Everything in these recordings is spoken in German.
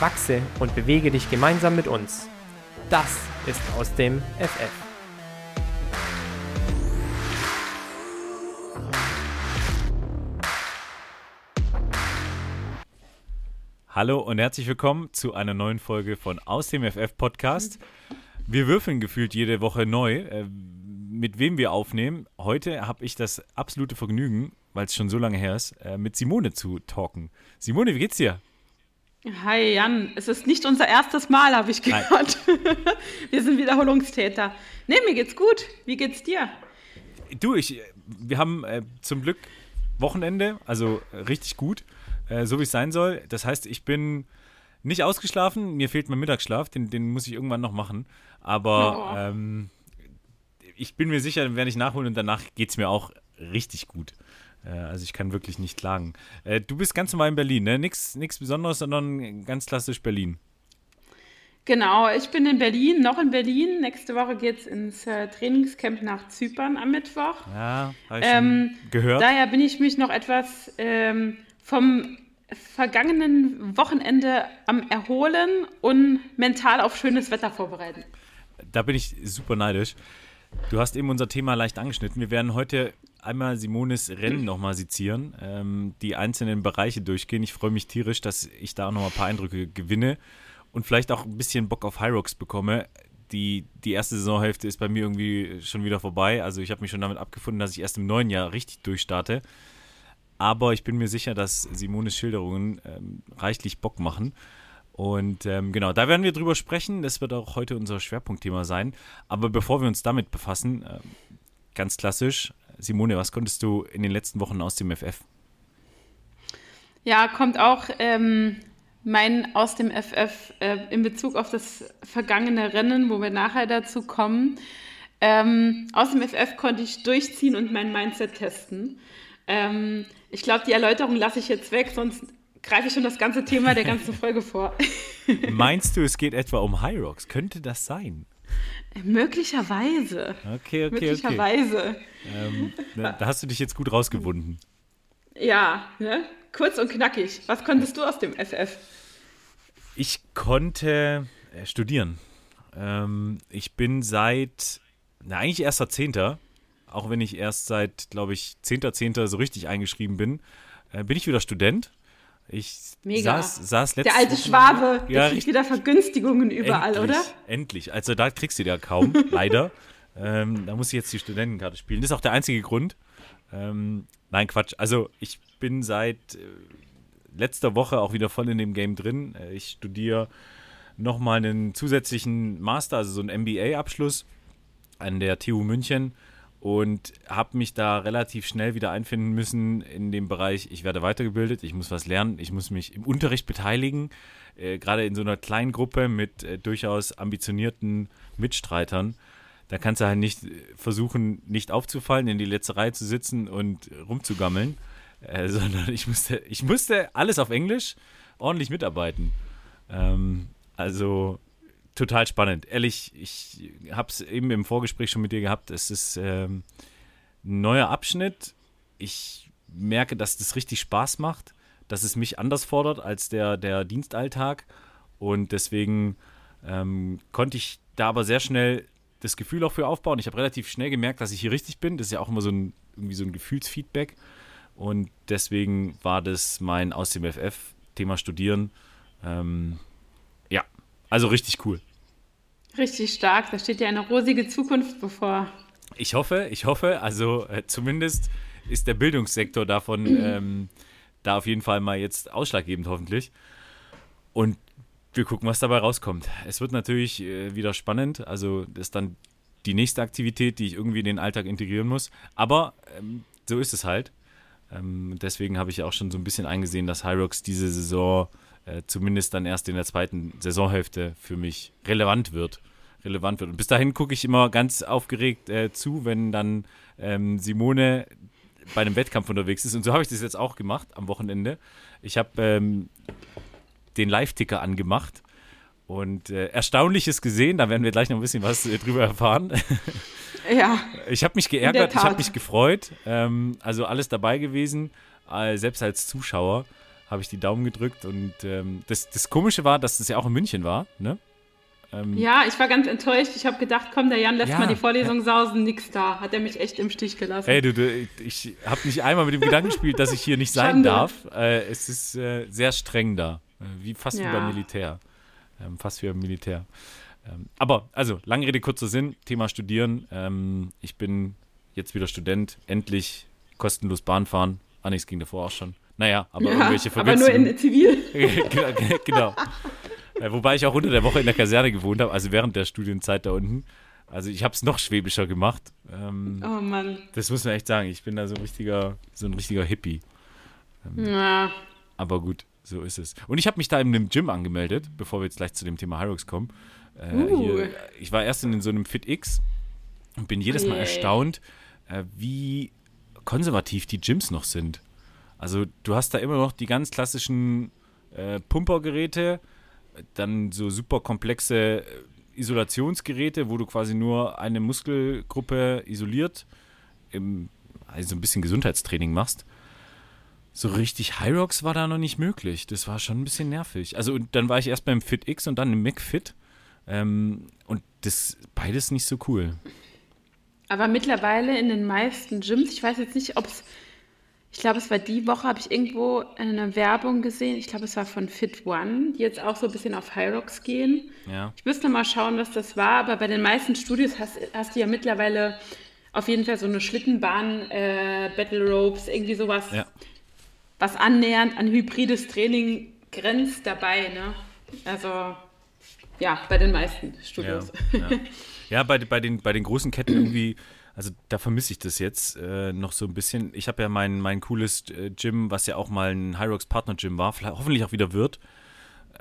Wachse und bewege dich gemeinsam mit uns. Das ist aus dem FF. Hallo und herzlich willkommen zu einer neuen Folge von Aus dem FF Podcast. Wir würfeln gefühlt jede Woche neu, äh, mit wem wir aufnehmen. Heute habe ich das absolute Vergnügen, weil es schon so lange her ist, äh, mit Simone zu talken. Simone, wie geht's dir? Hi Jan, es ist nicht unser erstes Mal, habe ich gehört. wir sind Wiederholungstäter. Nee, mir geht's gut. Wie geht's dir? Du, ich, wir haben äh, zum Glück Wochenende, also äh, richtig gut, äh, so wie es sein soll. Das heißt, ich bin nicht ausgeschlafen, mir fehlt mein Mittagsschlaf, den, den muss ich irgendwann noch machen. Aber oh. ähm, ich bin mir sicher, werde ich nachholen und danach geht es mir auch richtig gut. Äh, also ich kann wirklich nicht klagen. Äh, du bist ganz normal in Berlin, ne? Nichts Besonderes, sondern ganz klassisch Berlin. Genau, ich bin in Berlin, noch in Berlin. Nächste Woche geht es ins äh, Trainingscamp nach Zypern am Mittwoch. Ja, habe ich ähm, gehört. Daher bin ich mich noch etwas ähm, vom vergangenen Wochenende am Erholen und mental auf schönes Wetter vorbereiten. Da bin ich super neidisch. Du hast eben unser Thema leicht angeschnitten. Wir werden heute einmal Simones Rennen nochmal sezieren, ähm, die einzelnen Bereiche durchgehen. Ich freue mich tierisch, dass ich da auch nochmal ein paar Eindrücke gewinne und vielleicht auch ein bisschen Bock auf Rocks bekomme. Die, die erste Saisonhälfte ist bei mir irgendwie schon wieder vorbei. Also ich habe mich schon damit abgefunden, dass ich erst im neuen Jahr richtig durchstarte. Aber ich bin mir sicher, dass Simones Schilderungen ähm, reichlich Bock machen. Und ähm, genau, da werden wir drüber sprechen. Das wird auch heute unser Schwerpunktthema sein. Aber bevor wir uns damit befassen, äh, ganz klassisch, Simone, was konntest du in den letzten Wochen aus dem FF? Ja, kommt auch ähm, mein aus dem FF äh, in Bezug auf das vergangene Rennen, wo wir nachher dazu kommen. Ähm, aus dem FF konnte ich durchziehen und mein Mindset testen. Ähm, ich glaube, die Erläuterung lasse ich jetzt weg, sonst greife ich schon das ganze Thema der ganzen Folge vor. Meinst du, es geht etwa um High Rocks? Könnte das sein? Möglicherweise. Okay, okay, Möglicherweise. Okay. Ähm, da hast du dich jetzt gut rausgewunden. Ja, ne? kurz und knackig. Was konntest du aus dem FF? Ich konnte äh, studieren. Ähm, ich bin seit, na eigentlich erst seit 10. Auch wenn ich erst seit, glaube ich, 10.10. .10. so richtig eingeschrieben bin, äh, bin ich wieder Student ich Mega. Saß, saß Der alte Schwabe, der ja, kriegt wieder Vergünstigungen überall, endlich, oder? Endlich. Also da kriegst du ja kaum, leider. Ähm, da muss ich jetzt die Studentenkarte spielen. Das ist auch der einzige Grund. Ähm, nein, Quatsch. Also ich bin seit äh, letzter Woche auch wieder voll in dem Game drin. Äh, ich studiere nochmal einen zusätzlichen Master, also so einen MBA-Abschluss an der TU München und habe mich da relativ schnell wieder einfinden müssen in dem Bereich, ich werde weitergebildet, ich muss was lernen, ich muss mich im Unterricht beteiligen, äh, gerade in so einer kleinen Gruppe mit äh, durchaus ambitionierten Mitstreitern. Da kannst du halt nicht äh, versuchen, nicht aufzufallen, in die letzte Reihe zu sitzen und rumzugammeln, äh, sondern ich musste, ich musste alles auf Englisch ordentlich mitarbeiten. Ähm, also total spannend. Ehrlich, ich habe es eben im Vorgespräch schon mit dir gehabt. Es ist ähm, ein neuer Abschnitt. Ich merke, dass das richtig Spaß macht, dass es mich anders fordert als der, der Dienstalltag. Und deswegen ähm, konnte ich da aber sehr schnell das Gefühl auch für aufbauen. Ich habe relativ schnell gemerkt, dass ich hier richtig bin. Das ist ja auch immer so ein, irgendwie so ein Gefühlsfeedback. Und deswegen war das mein aus dem FF Thema Studieren. Ähm, also richtig cool. Richtig stark. Da steht ja eine rosige Zukunft bevor. Ich hoffe, ich hoffe. Also äh, zumindest ist der Bildungssektor davon ähm, da auf jeden Fall mal jetzt ausschlaggebend hoffentlich. Und wir gucken, was dabei rauskommt. Es wird natürlich äh, wieder spannend. Also das ist dann die nächste Aktivität, die ich irgendwie in den Alltag integrieren muss. Aber ähm, so ist es halt. Ähm, deswegen habe ich auch schon so ein bisschen eingesehen, dass Hyrox diese Saison äh, zumindest dann erst in der zweiten Saisonhälfte für mich relevant wird. Relevant wird. Und bis dahin gucke ich immer ganz aufgeregt äh, zu, wenn dann ähm, Simone bei einem Wettkampf unterwegs ist. Und so habe ich das jetzt auch gemacht am Wochenende. Ich habe ähm, den Live-Ticker angemacht und äh, Erstaunliches gesehen. Da werden wir gleich noch ein bisschen was äh, drüber erfahren. Ja. Ich habe mich geärgert, ich habe mich gefreut. Ähm, also alles dabei gewesen. Äh, selbst als Zuschauer habe ich die Daumen gedrückt. Und ähm, das, das Komische war, dass das ja auch in München war. Ne? Ähm, ja, ich war ganz enttäuscht. Ich habe gedacht, komm, der Jan lässt ja, mal die Vorlesung sausen, nix da. Hat er mich echt im Stich gelassen. Hey, du, du ich habe nicht einmal mit dem Gedanken gespielt, dass ich hier nicht sein Schande. darf. Äh, es ist äh, sehr streng da. Äh, wie fast ja. wie beim Militär. Ähm, fast wie beim Militär. Ähm, aber, also, lange Rede, kurzer Sinn. Thema Studieren. Ähm, ich bin jetzt wieder Student. Endlich kostenlos Bahn fahren. Ah, nichts ging davor auch schon. Naja, aber ja, irgendwelche Vergünstigungen. Aber nur in Zivil. genau. genau. Äh, wobei ich auch unter der Woche in der Kaserne gewohnt habe, also während der Studienzeit da unten. Also ich habe es noch schwäbischer gemacht. Ähm, oh Mann. Das muss man echt sagen. Ich bin da so ein richtiger, so ein richtiger Hippie. Ähm, ja. Aber gut, so ist es. Und ich habe mich da in einem Gym angemeldet, bevor wir jetzt gleich zu dem Thema Hyrux kommen. Äh, uh. hier, ich war erst in so einem FitX und bin jedes Mal erstaunt, äh, wie konservativ die Gyms noch sind. Also du hast da immer noch die ganz klassischen äh, Pumpergeräte, dann so super komplexe äh, Isolationsgeräte, wo du quasi nur eine Muskelgruppe isoliert, im, also ein bisschen Gesundheitstraining machst. So richtig Rocks war da noch nicht möglich. Das war schon ein bisschen nervig. Also dann war ich erst beim Fit X und dann im McFit. Ähm, und das beides nicht so cool. Aber mittlerweile in den meisten Gyms, ich weiß jetzt nicht, ob es ich glaube, es war die Woche, habe ich irgendwo eine Werbung gesehen. Ich glaube, es war von Fit One, die jetzt auch so ein bisschen auf High Rocks gehen. Ja. Ich müsste mal schauen, was das war, aber bei den meisten Studios hast, hast du ja mittlerweile auf jeden Fall so eine Schlittenbahn, äh, Battle Ropes, irgendwie sowas, ja. was annähernd an hybrides Training grenzt dabei. Ne? Also ja, bei den meisten Studios. Ja, ja. ja bei, bei, den, bei den großen Ketten irgendwie also da vermisse ich das jetzt äh, noch so ein bisschen. Ich habe ja mein, mein cooles äh, Gym, was ja auch mal ein Hyrox Partner Gym war, hoffentlich auch wieder wird.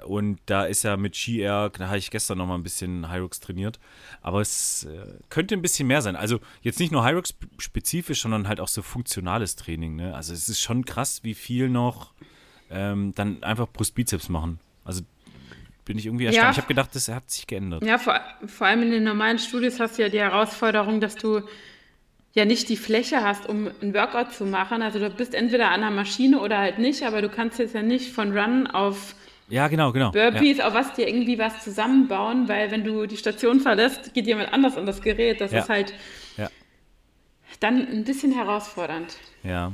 Und da ist ja mit Ski Air, da habe ich gestern noch mal ein bisschen Hyrox trainiert. Aber es äh, könnte ein bisschen mehr sein. Also jetzt nicht nur Hyrox spezifisch, sondern halt auch so funktionales Training. Ne? Also es ist schon krass, wie viel noch ähm, dann einfach Brustbizeps machen. Also bin ich irgendwie erstaunt. Ja, ich habe gedacht, das hat sich geändert. Ja, vor, vor allem in den normalen Studios hast du ja die Herausforderung, dass du ja nicht die Fläche hast, um ein Workout zu machen. Also du bist entweder an der Maschine oder halt nicht, aber du kannst jetzt ja nicht von Run auf ja, genau, genau. Burpees, ja. auf was dir irgendwie was zusammenbauen, weil wenn du die Station verlässt, geht jemand anders an das Gerät. Das ja. ist halt ja. dann ein bisschen herausfordernd. Ja,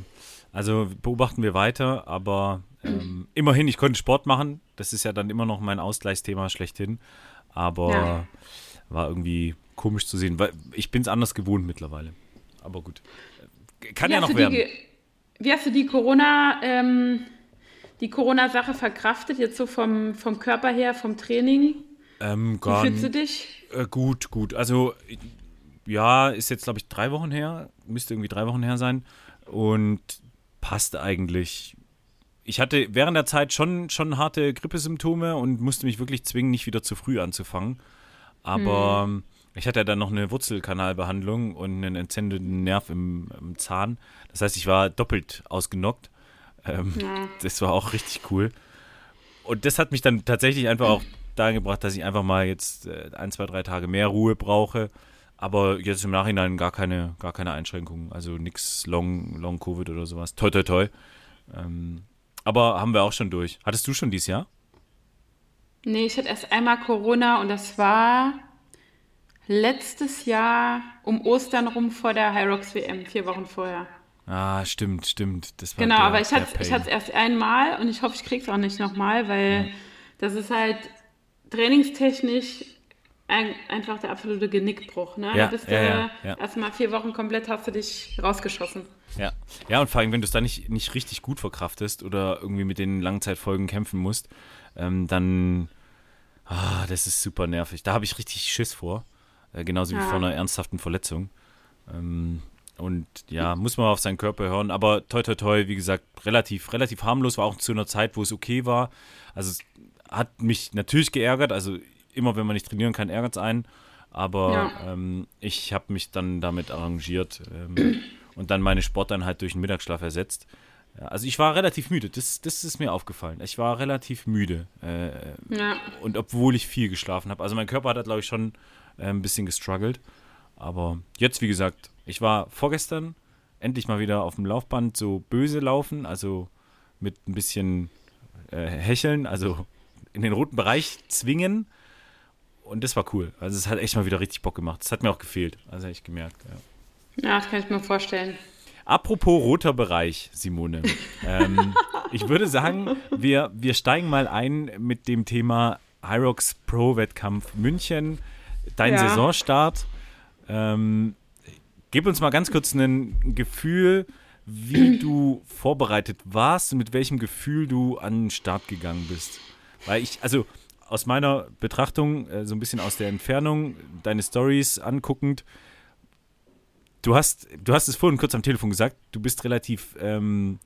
also beobachten wir weiter, aber ähm, immerhin, ich konnte Sport machen. Das ist ja dann immer noch mein Ausgleichsthema schlechthin. Aber ja. war irgendwie komisch zu sehen, weil ich bin es anders gewohnt mittlerweile. Aber gut. Kann wie ja noch werden. wie hast du die Corona, ähm, die Corona-Sache verkraftet, jetzt so vom, vom Körper her, vom Training? Ähm, wie fühlst du dich? Äh, gut, gut. Also, ja, ist jetzt, glaube ich, drei Wochen her. Müsste irgendwie drei Wochen her sein. Und passt eigentlich ich hatte während der Zeit schon, schon harte Grippesymptome und musste mich wirklich zwingen, nicht wieder zu früh anzufangen. Aber hm. ich hatte dann noch eine Wurzelkanalbehandlung und einen entzündeten Nerv im, im Zahn. Das heißt, ich war doppelt ausgenockt. Ähm, ja. Das war auch richtig cool. Und das hat mich dann tatsächlich einfach auch dahin gebracht, dass ich einfach mal jetzt äh, ein, zwei, drei Tage mehr Ruhe brauche. Aber jetzt im Nachhinein gar keine, gar keine Einschränkungen. Also nichts Long, Long Covid oder sowas. Toi, toi, toi. Ähm, aber haben wir auch schon durch. Hattest du schon dieses Jahr? Nee, ich hatte erst einmal Corona und das war letztes Jahr um Ostern rum vor der Hyrox WM, vier Wochen vorher. Ah, stimmt, stimmt. Das war genau, der, aber ich hatte es erst einmal und ich hoffe, ich kriege es auch nicht nochmal, weil ja. das ist halt trainingstechnisch ein, einfach der absolute Genickbruch. Ne? Ja, da bist ja, du ja, ja. erstmal vier Wochen komplett hast du dich rausgeschossen. Ja, ja und vor allem, wenn du es dann nicht, nicht richtig gut verkraftest oder irgendwie mit den Langzeitfolgen kämpfen musst, ähm, dann, ah, das ist super nervig. Da habe ich richtig Schiss vor, äh, genauso wie vor einer ernsthaften Verletzung. Ähm, und ja, muss man auf seinen Körper hören. Aber toi, toi, toi, wie gesagt, relativ, relativ harmlos, war auch zu einer Zeit, wo es okay war. Also es hat mich natürlich geärgert. Also immer, wenn man nicht trainieren kann, ärgert es einen. Aber ja. ähm, ich habe mich dann damit arrangiert ähm, und dann meine Sporteinheit durch einen Mittagsschlaf ersetzt. Ja, also ich war relativ müde, das, das ist mir aufgefallen. Ich war relativ müde. Äh, ja. Und obwohl ich viel geschlafen habe. Also mein Körper hat, glaube ich, schon äh, ein bisschen gestruggelt. Aber jetzt, wie gesagt, ich war vorgestern endlich mal wieder auf dem Laufband so böse laufen, also mit ein bisschen äh, Hecheln, also in den roten Bereich zwingen. Und das war cool. Also es hat echt mal wieder richtig Bock gemacht. Das hat mir auch gefehlt. Also echt gemerkt. Ja, ja das kann ich mir vorstellen. Apropos roter Bereich, Simone. ähm, ich würde sagen, wir, wir steigen mal ein mit dem Thema Hyrox Pro Wettkampf München. Dein ja. Saisonstart. Ähm, gib uns mal ganz kurz ein Gefühl, wie du vorbereitet warst und mit welchem Gefühl du an den Start gegangen bist. Weil ich, also aus meiner Betrachtung, äh, so ein bisschen aus der Entfernung, deine Stories anguckend, du hast, du hast es vorhin kurz am Telefon gesagt, du bist relativ ähm,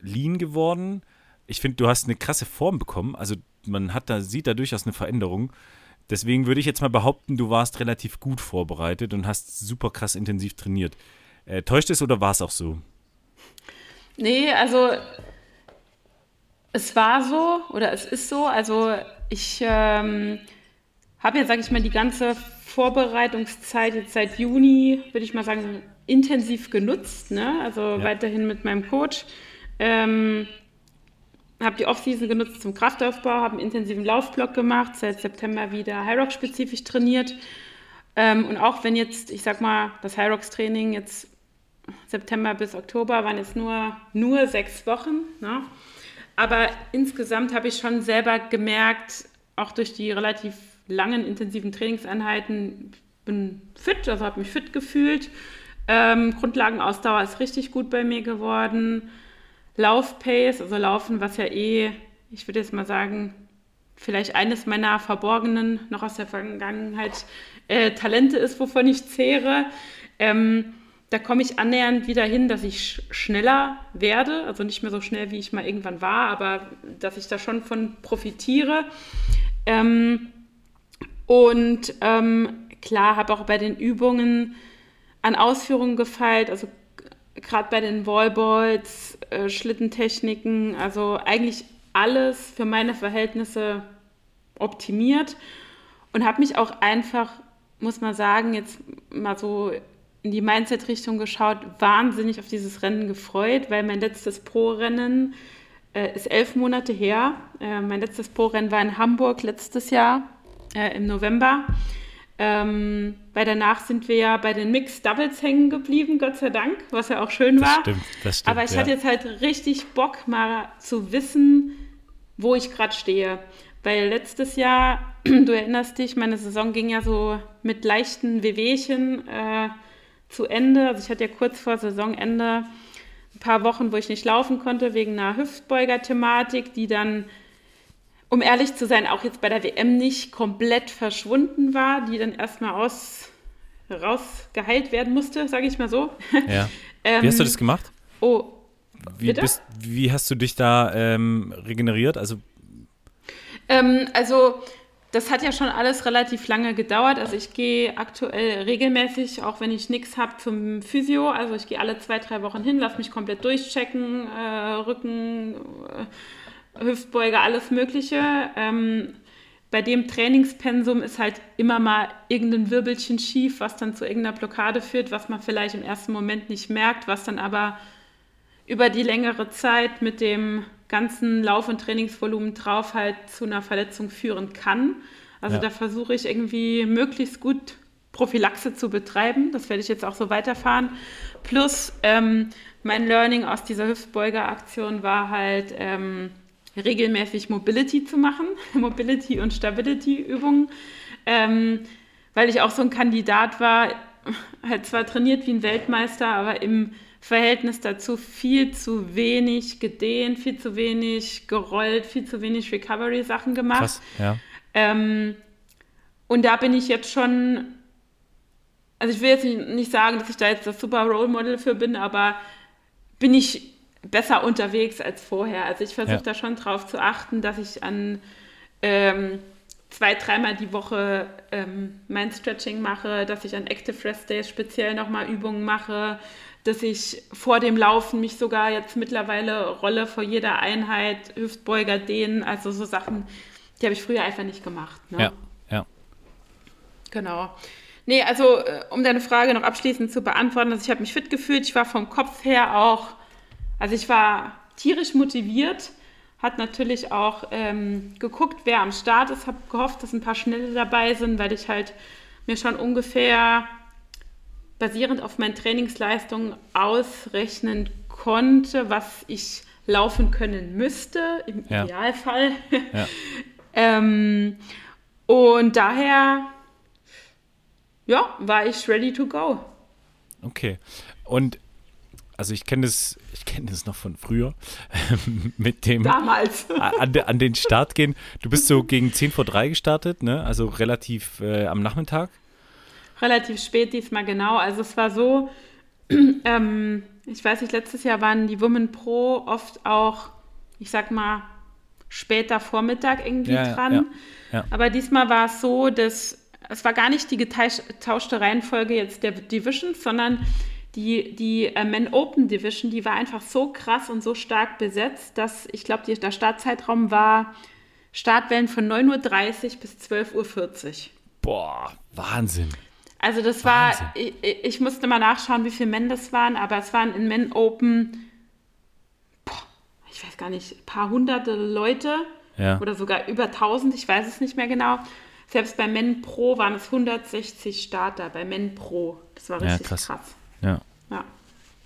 lean geworden. Ich finde, du hast eine krasse Form bekommen. Also man hat da, sieht da durchaus eine Veränderung. Deswegen würde ich jetzt mal behaupten, du warst relativ gut vorbereitet und hast super krass intensiv trainiert. Äh, täuscht es oder war es auch so? Nee, also es war so oder es ist so. Also ich ähm, habe jetzt, sage ich mal, die ganze Vorbereitungszeit jetzt seit Juni, würde ich mal sagen, intensiv genutzt. Ne? Also ja. weiterhin mit meinem Coach. Ähm, habe die Offseason genutzt zum Kraftaufbau, habe einen intensiven Laufblock gemacht, seit September wieder Hyrox-spezifisch trainiert. Ähm, und auch wenn jetzt, ich sag mal, das Hyrox-Training jetzt September bis Oktober waren jetzt nur, nur sechs Wochen. Ne? Aber insgesamt habe ich schon selber gemerkt, auch durch die relativ langen, intensiven Trainingseinheiten, bin fit, also habe mich fit gefühlt. Ähm, Grundlagenausdauer ist richtig gut bei mir geworden. Laufpace, also Laufen, was ja eh, ich würde jetzt mal sagen, vielleicht eines meiner verborgenen, noch aus der Vergangenheit, äh, Talente ist, wovon ich zehre. Ähm, da komme ich annähernd wieder hin, dass ich schneller werde, also nicht mehr so schnell, wie ich mal irgendwann war, aber dass ich da schon von profitiere. Ähm, und ähm, klar, habe auch bei den Übungen an Ausführungen gefeilt, also gerade bei den Wallballs, äh, Schlittentechniken, also eigentlich alles für meine Verhältnisse optimiert und habe mich auch einfach, muss man sagen, jetzt mal so in die Mindset-Richtung geschaut, wahnsinnig auf dieses Rennen gefreut, weil mein letztes Pro-Rennen äh, ist elf Monate her. Äh, mein letztes Pro-Rennen war in Hamburg letztes Jahr äh, im November. Ähm, weil danach sind wir ja bei den Mixed Doubles hängen geblieben, Gott sei Dank, was ja auch schön war. Das stimmt, das stimmt. Aber ich ja. hatte jetzt halt richtig Bock, mal zu wissen, wo ich gerade stehe. Weil letztes Jahr, du erinnerst dich, meine Saison ging ja so mit leichten Wehwehchen äh, zu Ende. Also ich hatte ja kurz vor Saisonende ein paar Wochen, wo ich nicht laufen konnte, wegen einer Hüftbeuger-Thematik, die dann um ehrlich zu sein, auch jetzt bei der WM nicht komplett verschwunden war, die dann erstmal aus, rausgeheilt werden musste, sage ich mal so. Ja. ähm, wie hast du das gemacht? Oh. Wie, bist, wie hast du dich da ähm, regeneriert? Also, ähm, also das hat ja schon alles relativ lange gedauert. Also ich gehe aktuell regelmäßig, auch wenn ich nichts habe zum Physio. Also ich gehe alle zwei, drei Wochen hin, lasse mich komplett durchchecken, äh, Rücken, äh, Hüftbeuge, alles Mögliche. Ähm, bei dem Trainingspensum ist halt immer mal irgendein Wirbelchen schief, was dann zu irgendeiner Blockade führt, was man vielleicht im ersten Moment nicht merkt, was dann aber über die längere Zeit mit dem ganzen Lauf- und Trainingsvolumen drauf halt zu einer Verletzung führen kann. Also ja. da versuche ich irgendwie möglichst gut Prophylaxe zu betreiben. Das werde ich jetzt auch so weiterfahren. Plus ähm, mein Learning aus dieser Hüftbeuger-Aktion war halt, ähm, regelmäßig Mobility zu machen, Mobility- und Stability-Übungen, ähm, weil ich auch so ein Kandidat war, halt zwar trainiert wie ein Weltmeister, aber im Verhältnis dazu viel zu wenig gedehnt, viel zu wenig gerollt, viel zu wenig Recovery-Sachen gemacht. Krass, ja. Ähm, und da bin ich jetzt schon also ich will jetzt nicht, nicht sagen, dass ich da jetzt das super Role Model für bin, aber bin ich besser unterwegs als vorher. Also ich versuche Ja. da schon drauf zu achten, dass ich an ähm, zwei, dreimal die Woche ähm, mein Stretching mache, dass ich an Active Rest Days speziell nochmal Übungen mache, dass ich vor dem Laufen mich sogar jetzt mittlerweile rolle vor jeder Einheit, Hüftbeuger, Dehnen, also so Sachen, die habe ich früher einfach nicht gemacht. Ne? Ja, ja. Genau. Nee, also äh, um deine Frage noch abschließend zu beantworten, also ich habe mich fit gefühlt, ich war vom Kopf her auch, also ich war tierisch motiviert, hat natürlich auch ähm, geguckt, wer am Start ist, habe gehofft, dass ein paar Schnelle dabei sind, weil ich halt mir schon ungefähr basierend auf meinen Trainingsleistungen ausrechnen konnte, was ich laufen können müsste, im Ja. Idealfall. Ja. ähm, und daher, ja, war ich ready to go. Okay. Und also ich kenne das, ich kenne das noch von früher mit dem Damals. an, an den Start gehen. Du bist so gegen 10 vor 3 gestartet, ne? Also relativ äh, am Nachmittag. Relativ spät diesmal genau. Also es war so, ähm, ich weiß nicht, letztes Jahr waren die Women Pro oft auch, ich sag mal, später Vormittag irgendwie Ja, dran. ja, ja. Aber diesmal war es so, dass es war gar nicht die getauschte Reihenfolge jetzt der Divisions, sondern die, die äh, Men Open Division, die war einfach so krass und so stark besetzt, dass ich glaube, der Startzeitraum war Startwellen von 9.30 Uhr bis 12.40 Uhr. Boah, Wahnsinn. Also das war, Wahnsinn. ich, ich musste mal nachschauen, wie viele Men das waren, aber es waren in Men Open, boah, ich weiß gar nicht, ein paar hunderte Leute Ja. oder sogar über 1000, ich weiß es nicht mehr genau. Selbst bei Men Pro waren es 160 Starter, bei Men Pro. Das war Ja, richtig krass. krass. Ja, Ja.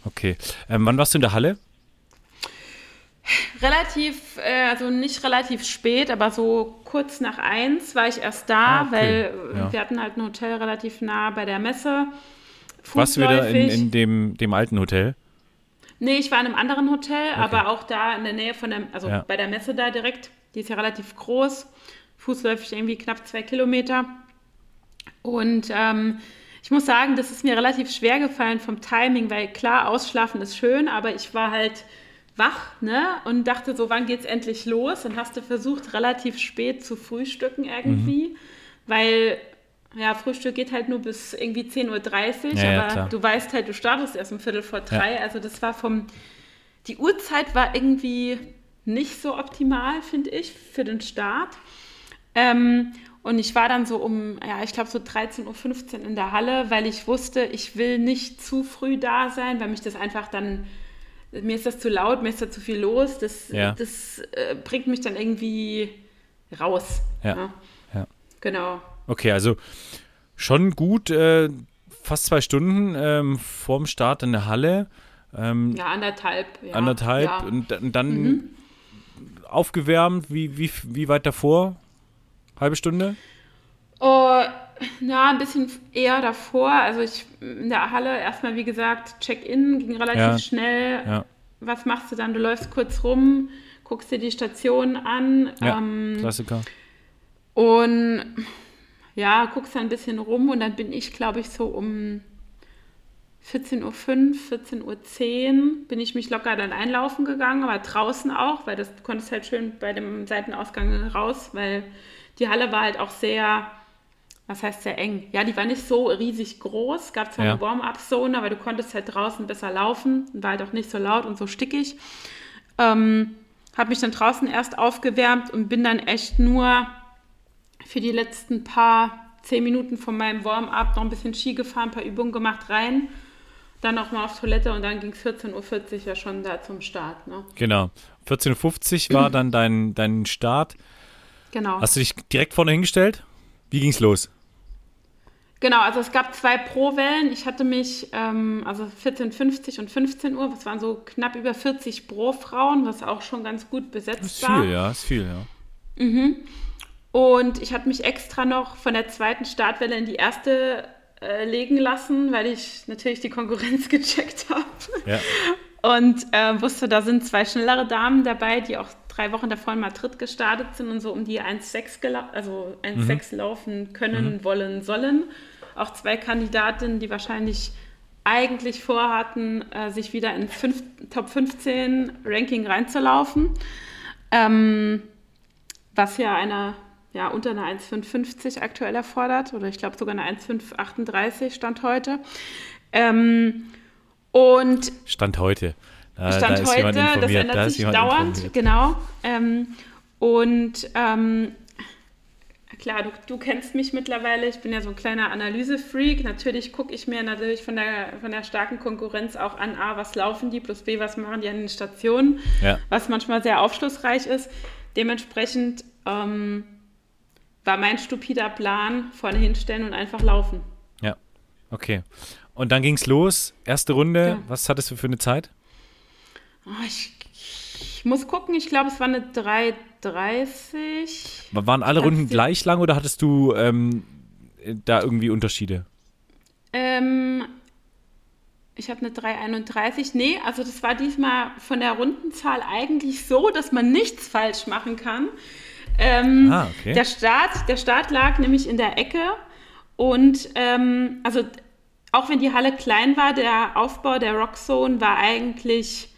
okay. Ähm, wann warst du in der Halle? Relativ, äh, also nicht relativ spät, aber so kurz nach eins war ich erst da, Ah, okay. weil Ja. wir hatten halt ein Hotel relativ nah bei der Messe. Warst du wieder in, in dem, dem alten Hotel? Nee, ich war in einem anderen Hotel, aber auch da in der Nähe von der, also Ja. bei der Messe da direkt. Die ist ja relativ groß, fußläufig irgendwie knapp zwei Kilometer. Und ähm, ich muss sagen, das ist mir relativ schwer gefallen vom Timing, weil klar, ausschlafen ist schön, aber ich war halt wach, ne? Und dachte so, wann geht's endlich los? Und hast du versucht, relativ spät zu frühstücken irgendwie, Mhm. weil ja, Frühstück geht halt nur bis irgendwie 10.30 Uhr, Ja, ja, aber klar. du weißt halt, du startest erst um Viertel vor drei. Also das war vom, die Uhrzeit war irgendwie nicht so optimal, finde ich, für den Start. Ähm, und ich war dann so um, ja, ich glaube so 13.15 Uhr in der Halle, weil ich wusste, ich will nicht zu früh da sein, weil mich das einfach dann, mir ist das zu laut, mir ist da zu viel los. Das, Ja. das äh, bringt mich dann irgendwie raus. Ja. ne? Ja. Genau. Okay, also schon gut, äh, fast zwei Stunden ähm, vorm Start in der Halle. Ähm, Ja, anderthalb. Ja. anderthalb Ja. und, und dann aufgewärmt. Wie, wie, wie weit davor? Halbe Stunde? Oh, na, ein bisschen eher davor. Also ich in der Halle erstmal, wie gesagt, Check-in ging relativ Ja. schnell. Ja, Was machst du dann? Du läufst kurz rum, guckst dir die Station an ja ähm, Klassiker. und ja, guckst dann ein bisschen rum und dann bin ich, glaube ich, so um 14.05 Uhr, 14.10 Uhr bin ich mich locker dann einlaufen gegangen, aber draußen auch, weil das du konntest halt schön bei dem Seitenausgang raus, weil die Halle war halt auch sehr, was heißt sehr eng? Ja, die war nicht so riesig groß, gab zwar Ja. eine Warm-up-Zone, aber du konntest halt draußen besser laufen war halt auch nicht so laut und so stickig. Ähm, habe mich dann draußen erst aufgewärmt und bin dann echt nur für die letzten paar zehn Minuten von meinem Warm-up noch ein bisschen Ski gefahren, ein paar Übungen gemacht rein. Dann noch mal auf Toilette und dann ging es 14.40 Uhr ja schon da zum Start. Ne? Genau. 14.50 Uhr war dann dein, dein Start. Genau. Hast du dich direkt vorne hingestellt? Wie ging's los? Genau, also es gab zwei Pro-Wellen. Ich hatte mich, ähm, also 14.50 und 15 Uhr, das waren so knapp über 40 Pro-Frauen, was auch schon ganz gut besetzt Das ist war. viel, ja, ist viel, ja. Und ich hatte mich extra noch von der zweiten Startwelle in die erste äh, legen lassen, weil ich natürlich die Konkurrenz gecheckt habe. Ja, Und äh, wusste, da sind zwei schnellere Damen dabei, die auch drei Wochen davor in Madrid gestartet sind und so um die 1,6 gelau- also 1,6 laufen können, wollen, sollen. Auch zwei Kandidatinnen, die wahrscheinlich eigentlich vorhatten, äh, sich wieder in fünf, Top 15 Ranking reinzulaufen. Ähm, was ja eine ja, unter einer 1,550 aktuell erfordert oder ich glaube sogar eine 1,538 Stand heute. Ähm, und Stand heute. Äh, Stand da heute, das ändert da sich dauernd, informiert. genau. Ähm, und ähm, klar, du, du, kennst mich mittlerweile, ich bin ja so ein kleiner Analysefreak. Natürlich gucke ich mir natürlich von der, von der starken Konkurrenz auch an, A, was laufen die, plus B, was machen die an den Stationen, ja. was manchmal sehr aufschlussreich ist. Dementsprechend ähm, war mein stupider Plan, vorne hinstellen und einfach laufen. Ja, okay. Und dann ging es los, erste Runde. Ja. Was hattest du für eine Zeit? Oh, ich, ich, muss gucken, ich glaube, es war eine 3,30. Waren alle Runden gleich lang oder hattest du ähm, da irgendwie Unterschiede? Ähm, ich habe eine 3,31. Nee, also das war diesmal von der Rundenzahl eigentlich so, dass man nichts falsch machen kann. Ähm, ah, okay. der, Start, der Start lag nämlich in der Ecke und ähm, also auch wenn die Halle klein war, der Aufbau der Rockzone war eigentlich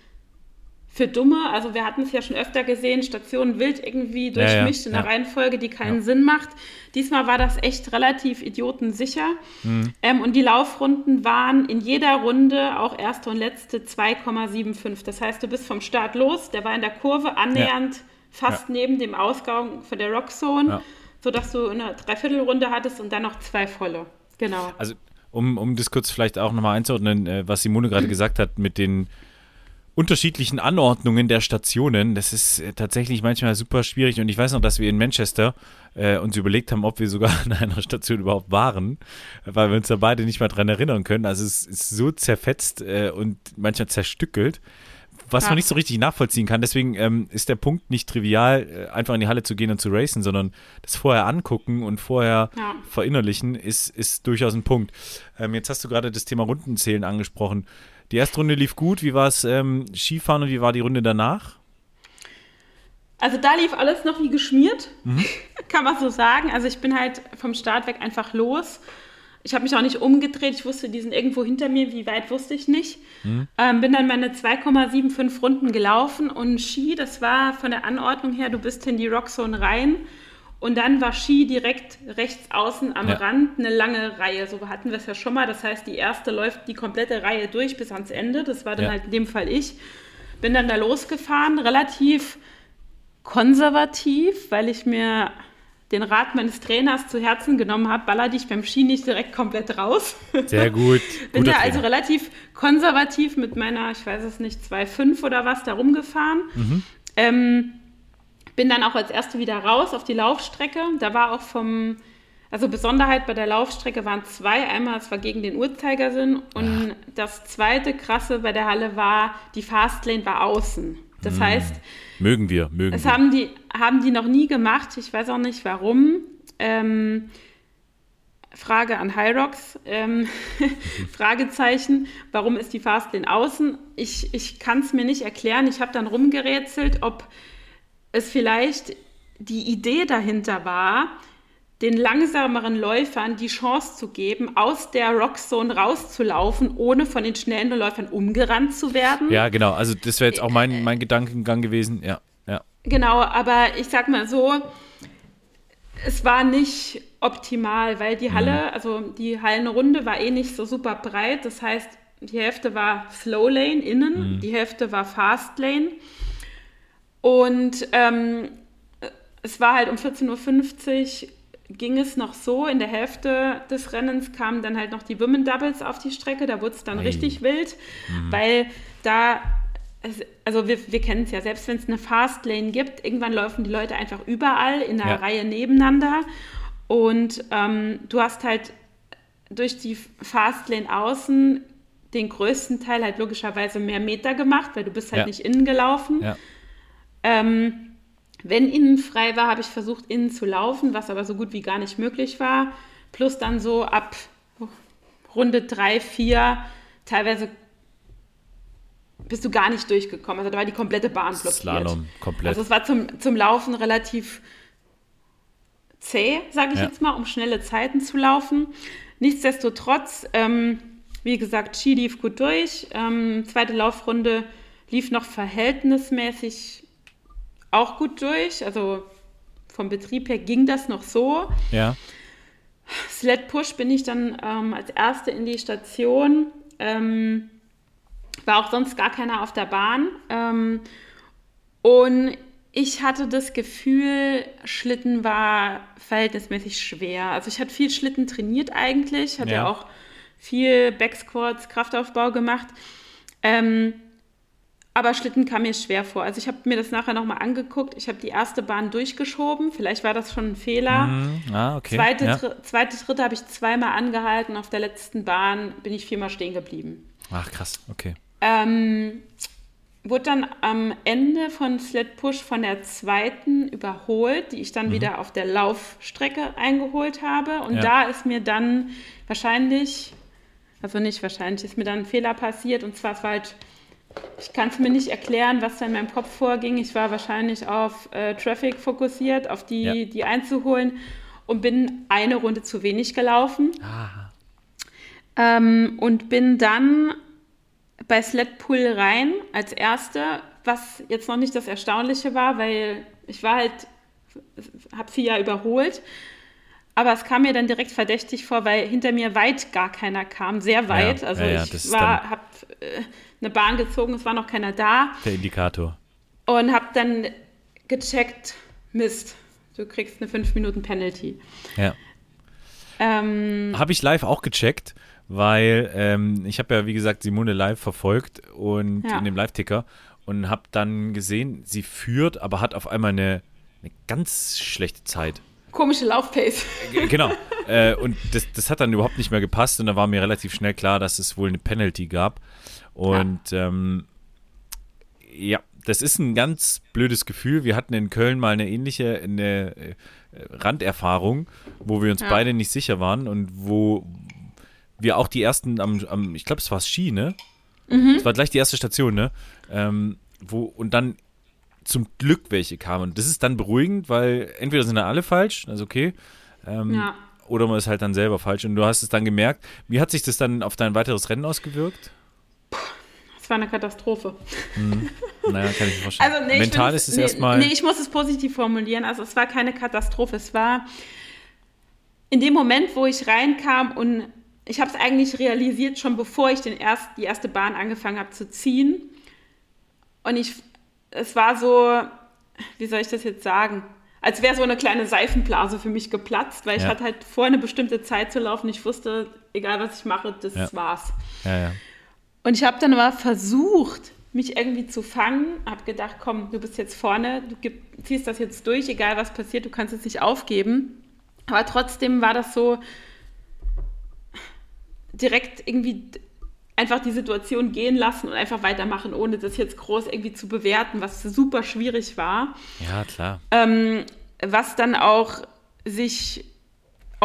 für Dumme. Also wir hatten es ja schon öfter gesehen, Stationen wild irgendwie durchmischt ja, ja, in einer. Reihenfolge, die keinen Sinn macht. Diesmal war das echt relativ idiotensicher. Mhm. Ähm, und die Laufrunden waren in jeder Runde, auch erste und letzte, 2,75. Das heißt, du bist vom Start los, der war in der Kurve annähernd fast neben dem Ausgang von der Rockzone, ja. sodass du eine Dreiviertelrunde hattest und dann noch zwei volle. Genau. Also um, um das kurz vielleicht auch nochmal einzuordnen, äh, was Simone gerade gesagt hat mit den unterschiedlichen Anordnungen der Stationen. Das ist äh, tatsächlich manchmal super schwierig. Und ich weiß noch, dass wir in Manchester äh, uns überlegt haben, ob wir sogar an einer Station überhaupt waren, weil wir uns da beide nicht mehr dran erinnern können. Also es ist so zerfetzt äh, und manchmal zerstückelt, was man nicht so richtig nachvollziehen kann. Deswegen ähm, ist der Punkt nicht trivial, äh, einfach in die Halle zu gehen und zu racen, sondern das vorher angucken und vorher ja. verinnerlichen ist, ist durchaus ein Punkt. Ähm, jetzt hast du gerade das Thema Rundenzählen angesprochen. Die erste Runde lief gut. Wie war es ähm, Skifahren und wie war die Runde danach? Also da lief alles noch wie geschmiert, mhm. kann man so sagen. Also ich bin halt vom Start weg einfach los. Ich habe mich auch nicht umgedreht. Ich wusste, die sind irgendwo hinter mir. Wie weit wusste ich nicht. Mhm. Ähm, bin dann meine 2,75 Runden gelaufen und Ski, das war von der Anordnung her, du bist in die Rockzone rein und dann war Ski direkt rechts außen am ja. Rand eine lange Reihe. So hatten wir es ja schon mal. Das heißt, die erste läuft die komplette Reihe durch bis ans Ende. Das war dann ja. halt in dem Fall ich. Bin dann da losgefahren, relativ konservativ, weil ich mir den Rat meines Trainers zu Herzen genommen habe, baller dich beim Ski nicht direkt komplett raus. Sehr gut. Bin da also relativ konservativ mit meiner, ich weiß es nicht, 2,5 oder was da rumgefahren. Mhm. Ähm, bin dann auch als Erste wieder raus auf die Laufstrecke. Da war auch vom, also Besonderheit bei der Laufstrecke waren zwei. Einmal, es war gegen den Uhrzeigersinn und ja. das zweite krasse bei der Halle war, die Fastlane war außen. Das mm. heißt, mögen wir, mögen es wir. haben die haben die noch nie gemacht. Ich weiß auch nicht warum. Ähm, Frage an Hyrox, ähm, Fragezeichen, warum ist die Fastlane außen? Ich, ich kann es mir nicht erklären. Ich habe dann rumgerätselt, ob es vielleicht die Idee dahinter war, den langsameren Läufern die Chance zu geben, aus der Rockzone rauszulaufen, ohne von den schnellen Läufern umgerannt zu werden. Ja, genau. Also das wäre jetzt auch mein, mein Gedankengang gewesen. Ja, ja. Genau, aber ich sag mal so, es war nicht optimal, weil die Halle, mhm. also die Hallenrunde war eh nicht so super breit. Das heißt, die Hälfte war Slow Lane innen, mhm. die Hälfte war Fast Lane. Und ähm, es war halt um 14.50 Uhr ging es noch so, in der Hälfte des Rennens kamen dann halt noch die Women Doubles auf die Strecke, da wurde es dann Nein. richtig wild, mhm. weil da, also wir, wir kennen es ja, selbst wenn es eine Fastlane gibt, irgendwann laufen die Leute einfach überall in einer ja. Reihe nebeneinander und ähm, du hast halt durch die Fastlane außen den größten Teil halt logischerweise mehr Meter gemacht, weil du bist halt ja. nicht innen gelaufen. Ja. Ähm, wenn innen frei war, habe ich versucht, innen zu laufen, was aber so gut wie gar nicht möglich war. Plus dann so ab Runde drei, vier, teilweise bist du gar nicht durchgekommen. Also da war die komplette Bahn blockiert. Slalom, komplett. Also es war zum, zum Laufen relativ zäh, sage ich ja. jetzt mal, um schnelle Zeiten zu laufen. nichtsdestotrotz, ähm, wie gesagt, Ski lief gut durch. Ähm, zweite Laufrunde lief noch verhältnismäßig auch gut durch. Also vom Betrieb her ging das noch so. Ja. Sled Push bin ich dann ähm, als Erste in die Station. Ähm, war auch sonst gar keiner auf der Bahn. Ähm, und ich hatte das Gefühl, Schlitten war verhältnismäßig schwer. Also ich hatte viel Schlitten trainiert eigentlich, hatte ja. auch viel Backsquats, Kraftaufbau gemacht. Ähm, aber Schlitten kam mir schwer vor. Also ich habe mir das nachher nochmal angeguckt. Ich habe die erste Bahn durchgeschoben. Vielleicht war das schon ein Fehler. Mm, ah, okay. Zweite, ja. dr zweite, dritte habe ich zweimal angehalten. Auf der letzten Bahn bin ich viermal stehen geblieben. Ach, krass, okay. Ähm, wurde dann am Ende von Sled Push von der zweiten überholt, die ich dann mhm. wieder auf der Laufstrecke eingeholt habe. Und ja. da ist mir dann wahrscheinlich, also nicht wahrscheinlich, ist mir dann ein Fehler passiert. Und zwar, es war halt ich kann es mir nicht erklären, was da in meinem Kopf vorging. Ich war wahrscheinlich auf äh, Traffic fokussiert, auf die, ja. die einzuholen und bin eine Runde zu wenig gelaufen. Ähm, und bin dann bei Sled Pull rein als Erste, was jetzt noch nicht das Erstaunliche war, weil ich war halt, habe sie ja überholt. Aber es kam mir dann direkt verdächtig vor, weil hinter mir weit gar keiner kam, sehr weit. Ja, also ja, ich war, habe äh, eine Bahn gezogen, es war noch keiner da. Der Indikator. Und habe dann gecheckt, Mist, du kriegst eine 5 Minuten Penalty. Ja. Ähm, habe ich live auch gecheckt, weil ähm, ich habe ja, wie gesagt, Simone live verfolgt und ja. in dem Live-Ticker und habe dann gesehen, sie führt, aber hat auf einmal eine, eine ganz schlechte Zeit. Komische Laufpace. Genau. äh, und das, das hat dann überhaupt nicht mehr gepasst und da war mir relativ schnell klar, dass es wohl eine Penalty gab. Und ja. Ähm, ja, das ist ein ganz blödes Gefühl. Wir hatten in Köln mal eine ähnliche eine äh, Randerfahrung, wo wir uns ja. beide nicht sicher waren und wo wir auch die ersten am, am ich glaube, es war Ski, ne? Mhm. Es war gleich die erste Station, ne? Ähm, wo, und dann zum Glück welche kamen. Und das ist dann beruhigend, weil entweder sind da alle falsch, also okay. Ähm, ja. Oder man ist halt dann selber falsch. Und du hast es dann gemerkt. Wie hat sich das dann auf dein weiteres Rennen ausgewirkt? Es war eine Katastrophe. Mhm. Naja, kann ich mir vorstellen. Also, nee, Mental ist es nee, erstmal. Nee, ich muss es positiv formulieren. Also es war keine Katastrophe. Es war in dem Moment, wo ich reinkam und ich habe es eigentlich realisiert, schon bevor ich den erst, die erste Bahn angefangen habe zu ziehen. Und ich, es war so, wie soll ich das jetzt sagen? Als wäre so eine kleine Seifenblase für mich geplatzt, weil ja. ich hatte halt vor, eine bestimmte Zeit zu laufen. Ich wusste, egal was ich mache, das ja. war's. Ja, ja. Und ich habe dann aber versucht, mich irgendwie zu fangen, habe gedacht, komm, du bist jetzt vorne, du gib, ziehst das jetzt durch, egal was passiert, du kannst es nicht aufgeben. Aber trotzdem war das so direkt irgendwie einfach die Situation gehen lassen und einfach weitermachen, ohne das jetzt groß irgendwie zu bewerten, was super schwierig war. Ja, klar. Ähm, was dann auch sich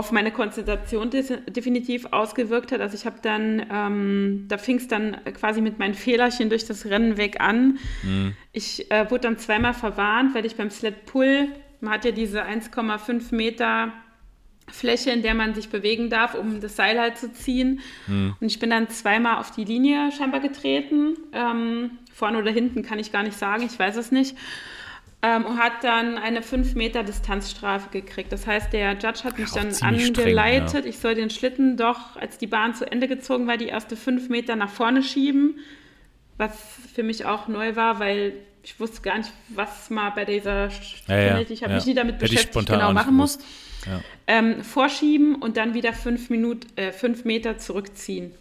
auf meine Konzentration definitiv ausgewirkt hat. Also ich habe dann, ähm, da fing es dann quasi mit meinen Fehlerchen durch das Rennen weg an. Mhm. Ich äh, wurde dann zweimal verwarnt, weil ich beim Sled Pull, man hat ja diese 1,5 Meter Fläche, in der man sich bewegen darf, um das Seil halt zu ziehen. Mhm. Und ich bin dann zweimal auf die Linie scheinbar getreten. Ähm, vorne oder hinten kann ich gar nicht sagen, ich weiß es nicht ähm, und hat dann eine 5 Meter Distanzstrafe gekriegt. Das heißt, der Judge hat mich dann angeleitet, streng, ja. ich soll den Schlitten doch, als die Bahn zu Ende gezogen war, die erste 5 Meter nach vorne schieben, was für mich auch neu war, weil ich wusste gar nicht, was mal bei dieser ja, ja, ich habe mich nie damit beschäftigt, genau machen muss. Ähm, vorschieben und dann wieder 5 äh, fünf Meter zurückziehen.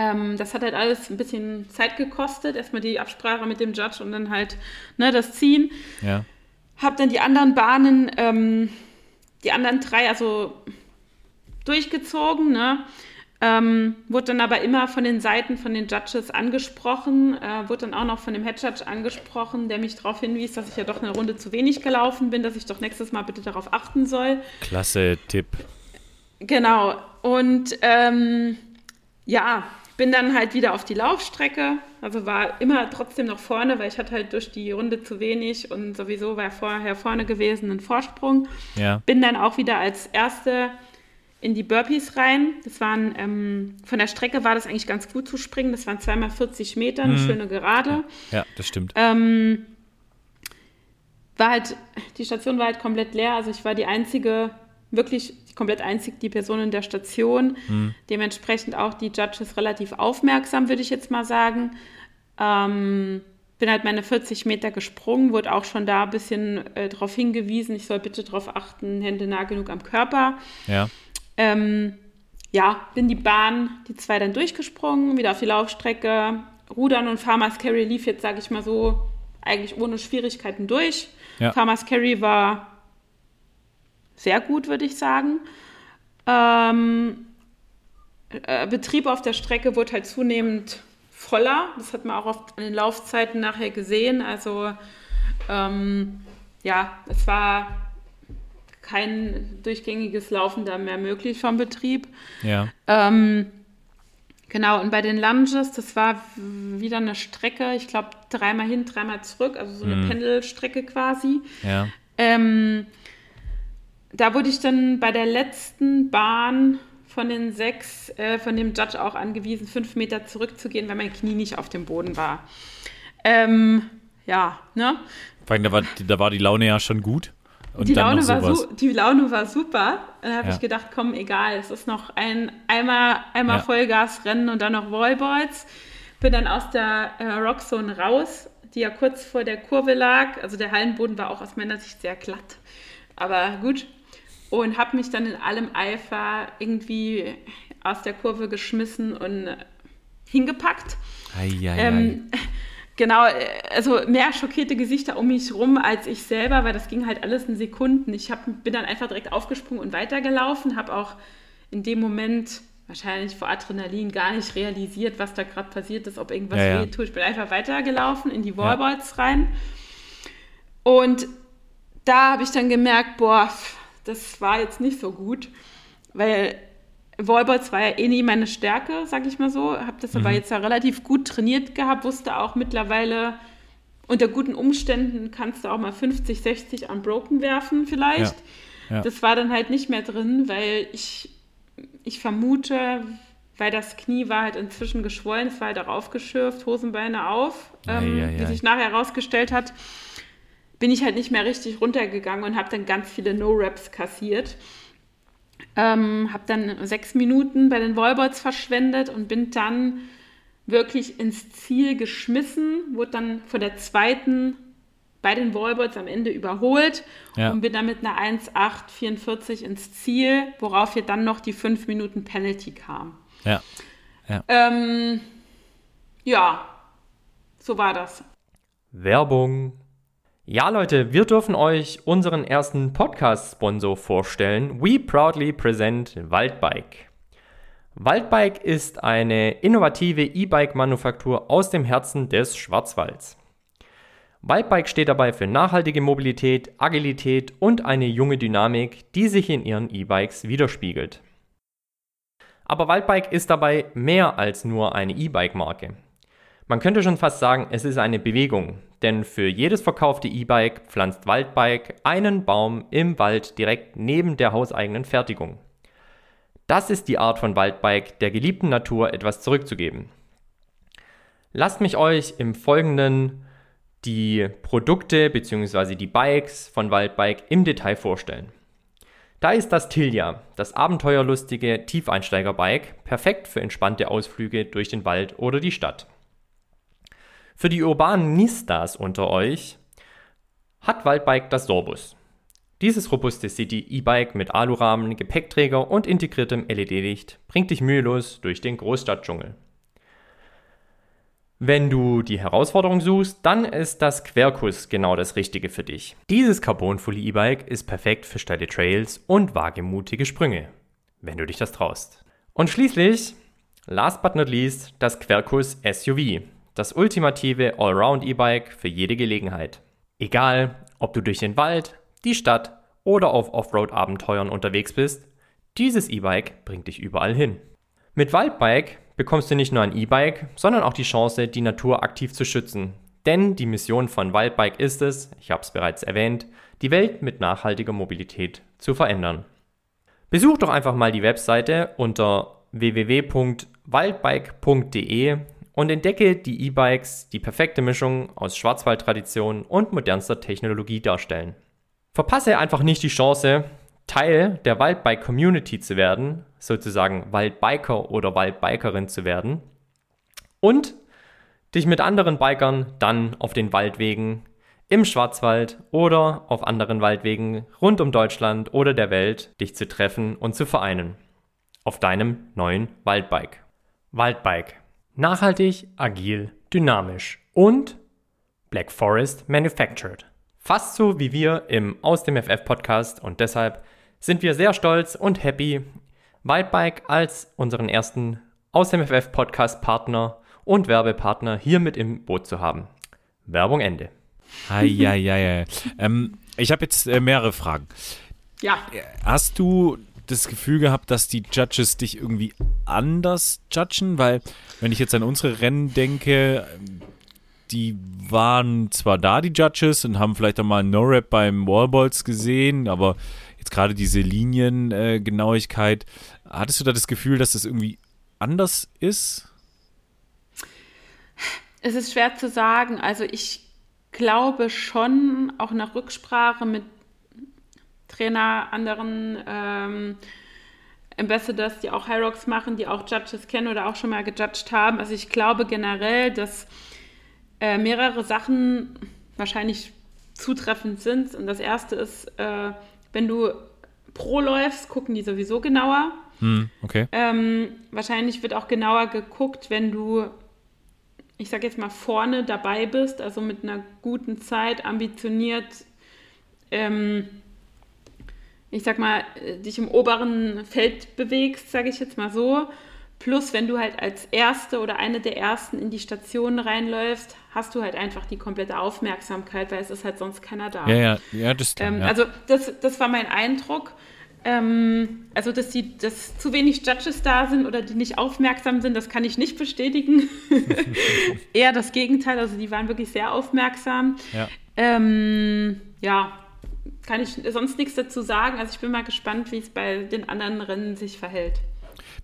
Ähm, das hat halt alles ein bisschen Zeit gekostet. Erstmal die Absprache mit dem Judge und dann halt ne, das Ziehen. Ja. Hab dann die anderen Bahnen, ähm, die anderen drei, also durchgezogen, ne? Ähm, wurde dann aber immer von den Seiten von den Judges angesprochen, äh, wurde dann auch noch von dem Head Judge angesprochen, der mich darauf hinwies, dass ich ja doch eine Runde zu wenig gelaufen bin, dass ich doch nächstes Mal bitte darauf achten soll. Klasse Tipp. Genau. Und ähm, ja, bin dann halt wieder auf die Laufstrecke, also war immer trotzdem noch vorne, weil ich hatte halt durch die Runde zu wenig und sowieso war vorher vorne gewesen ein Vorsprung. Ja. Bin dann auch wieder als Erste in die Burpees rein. Das waren, ähm, von der Strecke war das eigentlich ganz gut zu springen. Das waren zweimal 40 Meter, eine Mhm. schöne Gerade. Ja, das stimmt. Ähm, war halt, die Station war halt komplett leer. Also ich war die einzige, wirklich komplett einzig die Person in der Station. Dementsprechend auch die Judges relativ aufmerksam, würde ich jetzt mal sagen. Ähm, bin halt meine 40 Meter gesprungen, wurde auch schon da ein bisschen äh, darauf hingewiesen, ich soll bitte darauf achten, Hände nah genug am Körper. Ja. Ähm, ja, bin die Bahn, die zwei dann durchgesprungen, wieder auf die Laufstrecke. Rudern und Farmers Carry lief jetzt, sage ich mal so, eigentlich ohne Schwierigkeiten durch. Ja. Farmers Carry war sehr gut, würde ich sagen. Ähm, äh, Betrieb auf der Strecke wurde halt zunehmend voller. Das hat man auch oft an den Laufzeiten nachher gesehen. Also ähm, ja, es war kein durchgängiges Laufen da mehr möglich vom Betrieb. Ja. Ähm, genau, und bei den Lunges, das war wieder eine Strecke, ich glaube dreimal hin, dreimal zurück, also so eine Mhm. Pendelstrecke quasi. Ja. Ähm, da wurde ich dann bei der letzten Bahn von den sechs, äh, von dem Judge auch angewiesen, fünf Meter zurückzugehen, weil mein Knie nicht auf dem Boden war. Ähm, ja, ne? Vor allem, da war, da war die Laune ja schon gut. Und die, Laune war su die Laune war super. Dann habe Ja. ich gedacht, komm, egal, es ist noch ein einmal, einmal Ja. Vollgas rennen und dann noch Wallballs. Bin dann aus der äh, Rockzone raus, die ja kurz vor der Kurve lag. Also der Hallenboden war auch aus meiner Sicht sehr glatt. Aber gut. Und habe mich dann in allem Eifer irgendwie aus der Kurve geschmissen und hingepackt. Eieiei. Ähm, genau, also mehr schockierte Gesichter um mich rum als ich selber, weil das ging halt alles in Sekunden. Ich hab, bin dann einfach direkt aufgesprungen und weitergelaufen, habe auch in dem Moment wahrscheinlich vor Adrenalin gar nicht realisiert, was da gerade passiert ist, ob irgendwas Ja, ja. tut. Ich bin einfach weitergelaufen in die Wallballs rein. Und da habe ich dann gemerkt, boah, das war jetzt nicht so gut, weil Wallballs war ja eh nie meine Stärke, sag ich mal so. Habe das aber jetzt ja relativ gut trainiert gehabt, wusste auch mittlerweile, unter guten Umständen kannst du auch mal 50, 60 unbroken werfen vielleicht. Ja, ja. Das war dann halt nicht mehr drin, weil ich, ich vermute, weil das Knie war halt inzwischen geschwollen, es war halt auch aufgeschürft, Hosenbeine auf, ähm, Ei, ei, wie ei. sich nachher herausgestellt hat bin ich halt nicht mehr richtig runtergegangen und habe dann ganz viele No-Raps kassiert. Ähm, habe dann sechs Minuten bei den Wallballs verschwendet und bin dann wirklich ins Ziel geschmissen, wurde dann von der zweiten bei den Wallballs am Ende überholt Ja. und bin dann mit einer 1,844 ins Ziel, worauf wir dann noch die fünf Minuten Penalty kam. Ja. Ähm, ja, so war das. Werbung. Ja, Leute, wir dürfen euch unseren ersten Podcast-Sponsor vorstellen. We proudly present Waldbike. Waldbike ist eine innovative E-Bike-Manufaktur aus dem Herzen des Schwarzwalds. Waldbike steht dabei für nachhaltige Mobilität, Agilität und eine junge Dynamik, die sich in ihren E-Bikes widerspiegelt. Aber Waldbike ist dabei mehr als nur eine E-Bike-Marke. Man könnte schon fast sagen, es ist eine Bewegung, denn für jedes verkaufte E-Bike pflanzt Waldbike einen Baum im Wald direkt neben der hauseigenen Fertigung. Das ist die Art von Waldbike, der geliebten Natur etwas zurückzugeben. Lasst mich euch im Folgenden die Produkte bzw. die Bikes von Waldbike im Detail vorstellen. Da ist das Tilja, das abenteuerlustige Tiefeinsteigerbike, perfekt für entspannte Ausflüge durch den Wald oder die Stadt. Für die urbanen Nistas unter euch hat Waldbike das Sorbus. Dieses robuste City-E-Bike mit Alurahmen, Gepäckträger und integriertem LED-Licht bringt dich mühelos durch den Großstadtdschungel. Wenn du die Herausforderung suchst, dann ist das Quercus genau das Richtige für dich. Dieses Carbon-Fully E-Bike ist perfekt für steile Trails und wagemutige Sprünge, wenn du dich das traust. Und schließlich, last but not least, das Quercus SUV, das ultimative Allround E-Bike für jede Gelegenheit. Egal, ob du durch den Wald, die Stadt oder auf Offroad-Abenteuern unterwegs bist, dieses E-Bike bringt dich überall hin. Mit Waldbike bekommst du nicht nur ein E-Bike, sondern auch die Chance, die Natur aktiv zu schützen. Denn die Mission von Waldbike ist es, ich habe es bereits erwähnt, die Welt mit nachhaltiger Mobilität zu verändern. Besuch doch einfach mal die Webseite unter www.waldbike.de und entdecke die E-Bikes, die perfekte Mischung aus Schwarzwaldtradition und modernster Technologie darstellen. Verpasse einfach nicht die Chance, Teil der Waldbike Community zu werden, sozusagen Waldbiker oder Waldbikerin zu werden und dich mit anderen Bikern dann auf den Waldwegen im Schwarzwald oder auf anderen Waldwegen rund um Deutschland oder der Welt dich zu treffen und zu vereinen. Auf deinem neuen Waldbike. Waldbike. Nachhaltig, agil, dynamisch und Black Forest Manufactured. Fast so wie wir im Aus dem FF Podcast und deshalb sind wir sehr stolz und happy, Waldbike als unseren ersten Aus dem FF Podcast Partner und Werbepartner hier mit im Boot zu haben. Werbung Ende. Eieiei. ähm, ich habe jetzt äh, mehrere Fragen. Ja. Hast du das Gefühl gehabt, dass die Judges dich irgendwie anders judgen? Weil, wenn ich jetzt an unsere Rennen denke, die waren zwar da, die Judges, und haben vielleicht auch mal No-Rap beim Wallballs gesehen, aber jetzt gerade diese Liniengenauigkeit, äh, hattest du da das Gefühl, dass das irgendwie anders ist? Es ist schwer zu sagen. Also ich glaube schon, auch nach Rücksprache mit Trainer, anderen ähm, Ambassadors, die auch High Rocks machen, die auch Judges kennen oder auch schon mal gejudged haben. Also ich glaube generell, dass äh, mehrere Sachen wahrscheinlich zutreffend sind. Und das erste ist, äh, wenn du Pro läufst, gucken die sowieso genauer. Hm, okay. Ähm, wahrscheinlich wird auch genauer geguckt, wenn du ich sage jetzt mal, vorne dabei bist, also mit einer guten Zeit, ambitioniert, ähm, ich sag mal, äh, dich im oberen Feld bewegst, sage ich jetzt mal so. Plus, wenn du halt als Erste oder eine der Ersten in die Station reinläufst, hast du halt einfach die komplette Aufmerksamkeit, weil es ist halt sonst keiner da. Ja, ja, ja, das stimmt. Ähm, ja. Also das, das war mein Eindruck. Ähm, also, dass, die, dass zu wenig Judges da sind oder die nicht aufmerksam sind, das kann ich nicht bestätigen. Eher das Gegenteil, also die waren wirklich sehr aufmerksam. Ja. Ähm, ja, kann ich sonst nichts dazu sagen. Also ich bin mal gespannt, wie es bei den anderen Rennen sich verhält.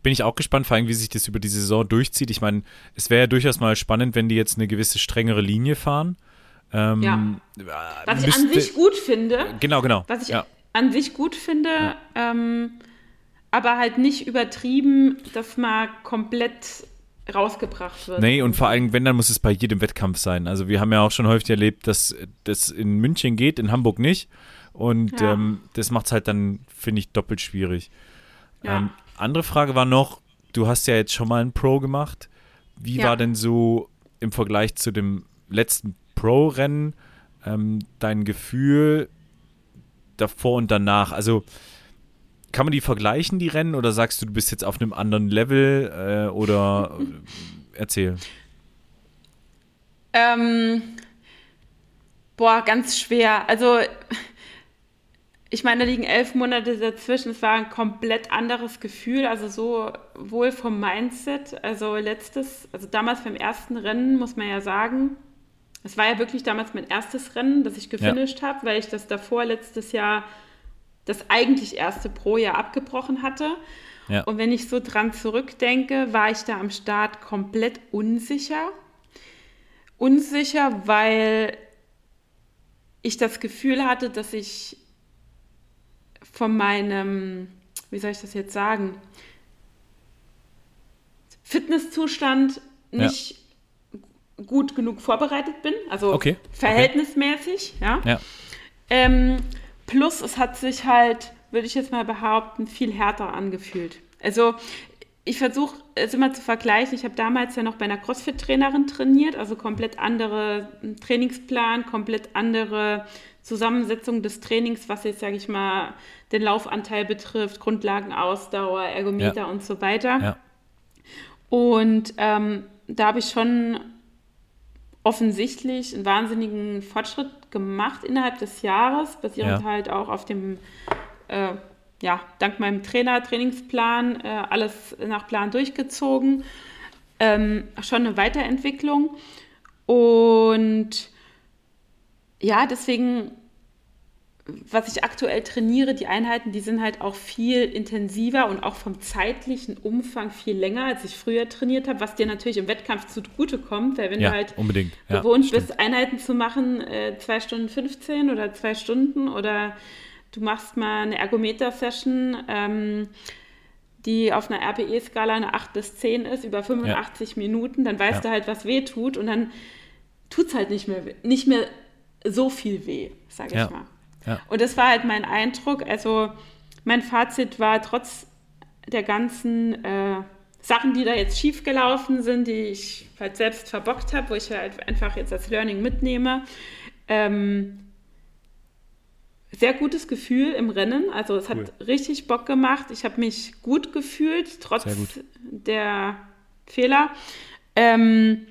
Bin ich auch gespannt, vor allem, wie sich das über die Saison durchzieht. Ich meine, es wäre ja durchaus mal spannend, wenn die jetzt eine gewisse strengere Linie fahren. Ähm, ja. Was ich an sich gut finde. Genau, genau. Was ich ja an sich gut finde, ja. ähm, aber halt nicht übertrieben, dass mal komplett rausgebracht wird. Nee, und vor allem, wenn, dann muss es bei jedem Wettkampf sein. Also wir haben ja auch schon häufig erlebt, dass das in München geht, in Hamburg nicht. Und ja. ähm, das macht es halt dann, finde ich, doppelt schwierig. Ja. Ähm, andere Frage war noch, du hast ja jetzt schon mal ein Pro gemacht. Wie war denn so im Vergleich zu dem letzten Pro-Rennen ähm, dein Gefühl, davor und danach? Also kann man die vergleichen, die Rennen, oder sagst du, du bist jetzt auf einem anderen Level äh, oder äh, erzähl. Ähm, boah, ganz schwer. Also ich meine, da liegen elf Monate dazwischen. Es war ein komplett anderes Gefühl, also sowohl vom Mindset, also letztes, also damals beim ersten Rennen muss man ja sagen, es war ja wirklich damals mein erstes Rennen, das ich gefinisht ja. habe, weil ich das davor letztes Jahr das eigentlich erste Pro-Jahr abgebrochen hatte. Ja. Und wenn ich so dran zurückdenke, war ich da am Start komplett unsicher. Unsicher, weil ich das Gefühl hatte, dass ich von meinem, wie soll ich das jetzt sagen, Fitnesszustand nicht ja gut genug vorbereitet bin, also okay. verhältnismäßig, okay. ja. ja. Ähm, plus es hat sich halt, würde ich jetzt mal behaupten, viel härter angefühlt. Also ich versuche es immer zu vergleichen. Ich habe damals ja noch bei einer CrossFit-Trainerin trainiert, also komplett andere Trainingsplan, komplett andere Zusammensetzung des Trainings, was jetzt, sage ich mal, den Laufanteil betrifft, Grundlagen, Ausdauer, Ergometer ja. und so weiter. Ja. Und ähm, da habe ich schon offensichtlich einen wahnsinnigen Fortschritt gemacht innerhalb des Jahres, basierend ja. halt auch auf dem, äh, ja, dank meinem Trainer, Trainingsplan, äh, alles nach Plan durchgezogen. Ähm, schon eine Weiterentwicklung. Und ja, deswegen was ich aktuell trainiere, die Einheiten, die sind halt auch viel intensiver und auch vom zeitlichen Umfang viel länger, als ich früher trainiert habe, was dir natürlich im Wettkampf zugute kommt, weil wenn Ja, du halt unbedingt. Ja, gewohnt stimmt. bist, Einheiten zu machen, äh, zwei Stunden 15 oder zwei Stunden oder du machst mal eine Ergometer-Session, ähm, die auf einer RPE-Skala eine 8 bis 10 ist, über 85 Minuten, dann weißt Ja. du halt, was weh tut und dann tut es halt nicht mehr, weh- nicht mehr so viel weh, sage Ja. ich mal. Ja. Und das war halt mein Eindruck. Also mein Fazit war trotz der ganzen äh, Sachen, die da jetzt schiefgelaufen sind, die ich halt selbst verbockt habe, wo ich halt einfach jetzt als Learning mitnehme, ähm, sehr gutes Gefühl im Rennen. Also es hat Cool. richtig Bock gemacht. Ich habe mich gut gefühlt, trotz gut. der Fehler. Ähm,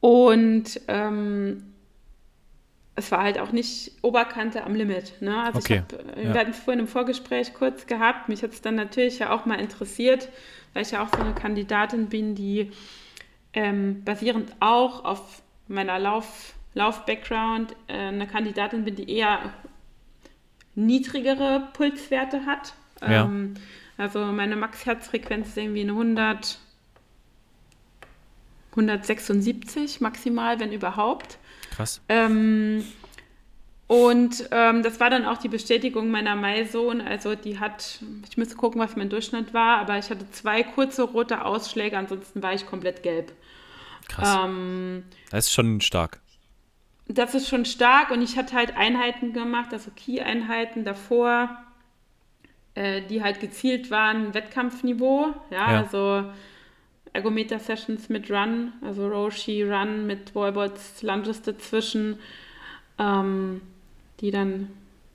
und ähm, es war halt auch nicht Oberkante am Limit. Ne? Also Okay, ich hab, äh, ja. wir hatten es vorhin im Vorgespräch kurz gehabt. Mich hat es dann natürlich ja auch mal interessiert, weil ich ja auch so eine Kandidatin bin, die ähm, basierend auch auf meiner Lauf, Lauf-Background äh, eine Kandidatin bin, die eher niedrigere Pulswerte hat. Ja. Ähm, also meine Max-Herzfrequenz ist irgendwie eine 100, 176 maximal, wenn überhaupt. Krass. Ähm, und ähm, das war dann auch die Bestätigung meiner Maison. Also die hat, ich müsste gucken, was mein Durchschnitt war, aber ich hatte zwei kurze rote Ausschläge, ansonsten war ich komplett gelb. Krass. Ähm, das ist schon stark. das ist schon stark und ich hatte halt Einheiten gemacht, also Key-Einheiten davor, äh, die halt gezielt waren, Wettkampfniveau, ja, Ja. also Ergometer-Sessions mit Run, also Roshi Run mit Wallboards, Lunges dazwischen, ähm, die dann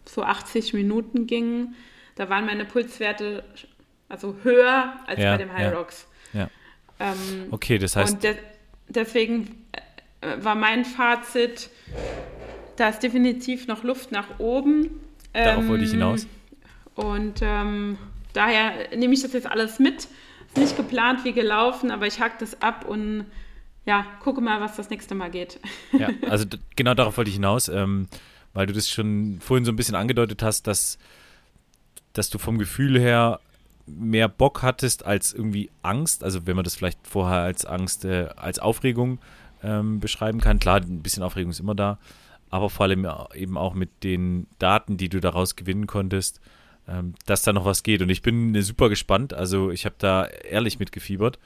so 80 Minuten gingen. Da waren meine Pulswerte also höher als Ja, bei dem High ja. Rocks. Ja. Ähm, Okay, das heißt, und de deswegen äh, war mein Fazit, da ist definitiv noch Luft nach oben. darauf wollte ich Ähm, hinaus. Und ähm, daher nehme ich das jetzt alles mit. Ist nicht geplant wie gelaufen, aber ich hack das ab und ja, gucke mal, was das nächste Mal geht. Ja, also genau darauf wollte ich hinaus, ähm, weil du das schon vorhin so ein bisschen angedeutet hast, dass, dass du vom Gefühl her mehr Bock hattest als irgendwie Angst. Also wenn man das vielleicht vorher als Angst, äh, als Aufregung ähm, beschreiben kann. Klar, ein bisschen Aufregung ist immer da, aber vor allem eben auch mit den Daten, die du daraus gewinnen konntest, ähm, dass da noch was geht. Und ich bin äh, super gespannt. Also ich habe da ehrlich mitgefiebert,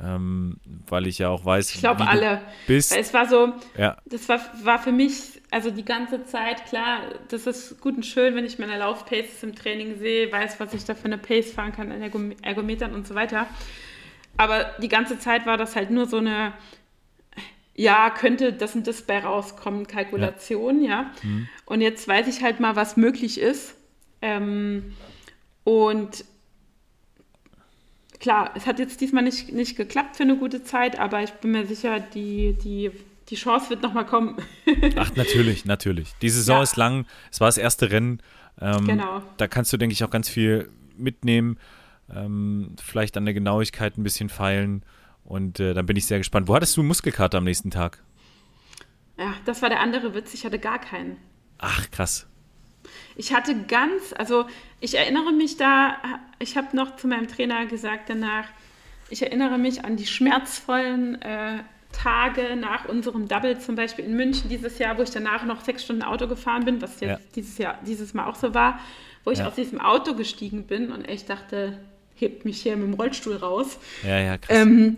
ähm, weil ich ja auch weiß, Ich glaube alle. bist. Es war so, Ja, das war, war für mich, also die ganze Zeit, klar, das ist gut und schön, wenn ich meine Laufpaces im Training sehe, weiß, was ich da für eine Pace fahren kann an Ergom Ergometern und so weiter. Aber die ganze Zeit war das halt nur so eine, ja, könnte das und das bei rauskommen, Kalkulation, ja. Und jetzt weiß ich halt mal, was möglich ist. Ähm, und klar, es hat jetzt diesmal nicht, nicht geklappt für eine gute Zeit, aber ich bin mir sicher, die, die, die Chance wird nochmal kommen. Ach, natürlich, natürlich. Die Saison Ja. ist lang. Es war das erste Rennen. Ähm, Genau. Da kannst du, denke ich, auch ganz viel mitnehmen. Ähm, vielleicht an der Genauigkeit ein bisschen feilen. Und äh, dann bin ich sehr gespannt. Wo hattest du Muskelkater am nächsten Tag? Ja, das war der andere Witz, ich hatte gar keinen. Ach, krass. Ich hatte ganz, also ich erinnere mich da, ich habe noch zu meinem Trainer gesagt danach, ich erinnere mich an die schmerzvollen äh, Tage nach unserem Double, zum Beispiel in München dieses Jahr, wo ich danach noch sechs Stunden Auto gefahren bin, was jetzt Ja. dieses Jahr, dieses Mal auch so war, wo ich Ja. aus diesem Auto gestiegen bin und echt dachte, hebt mich hier mit dem Rollstuhl raus. Ja, ja, krass. Ähm,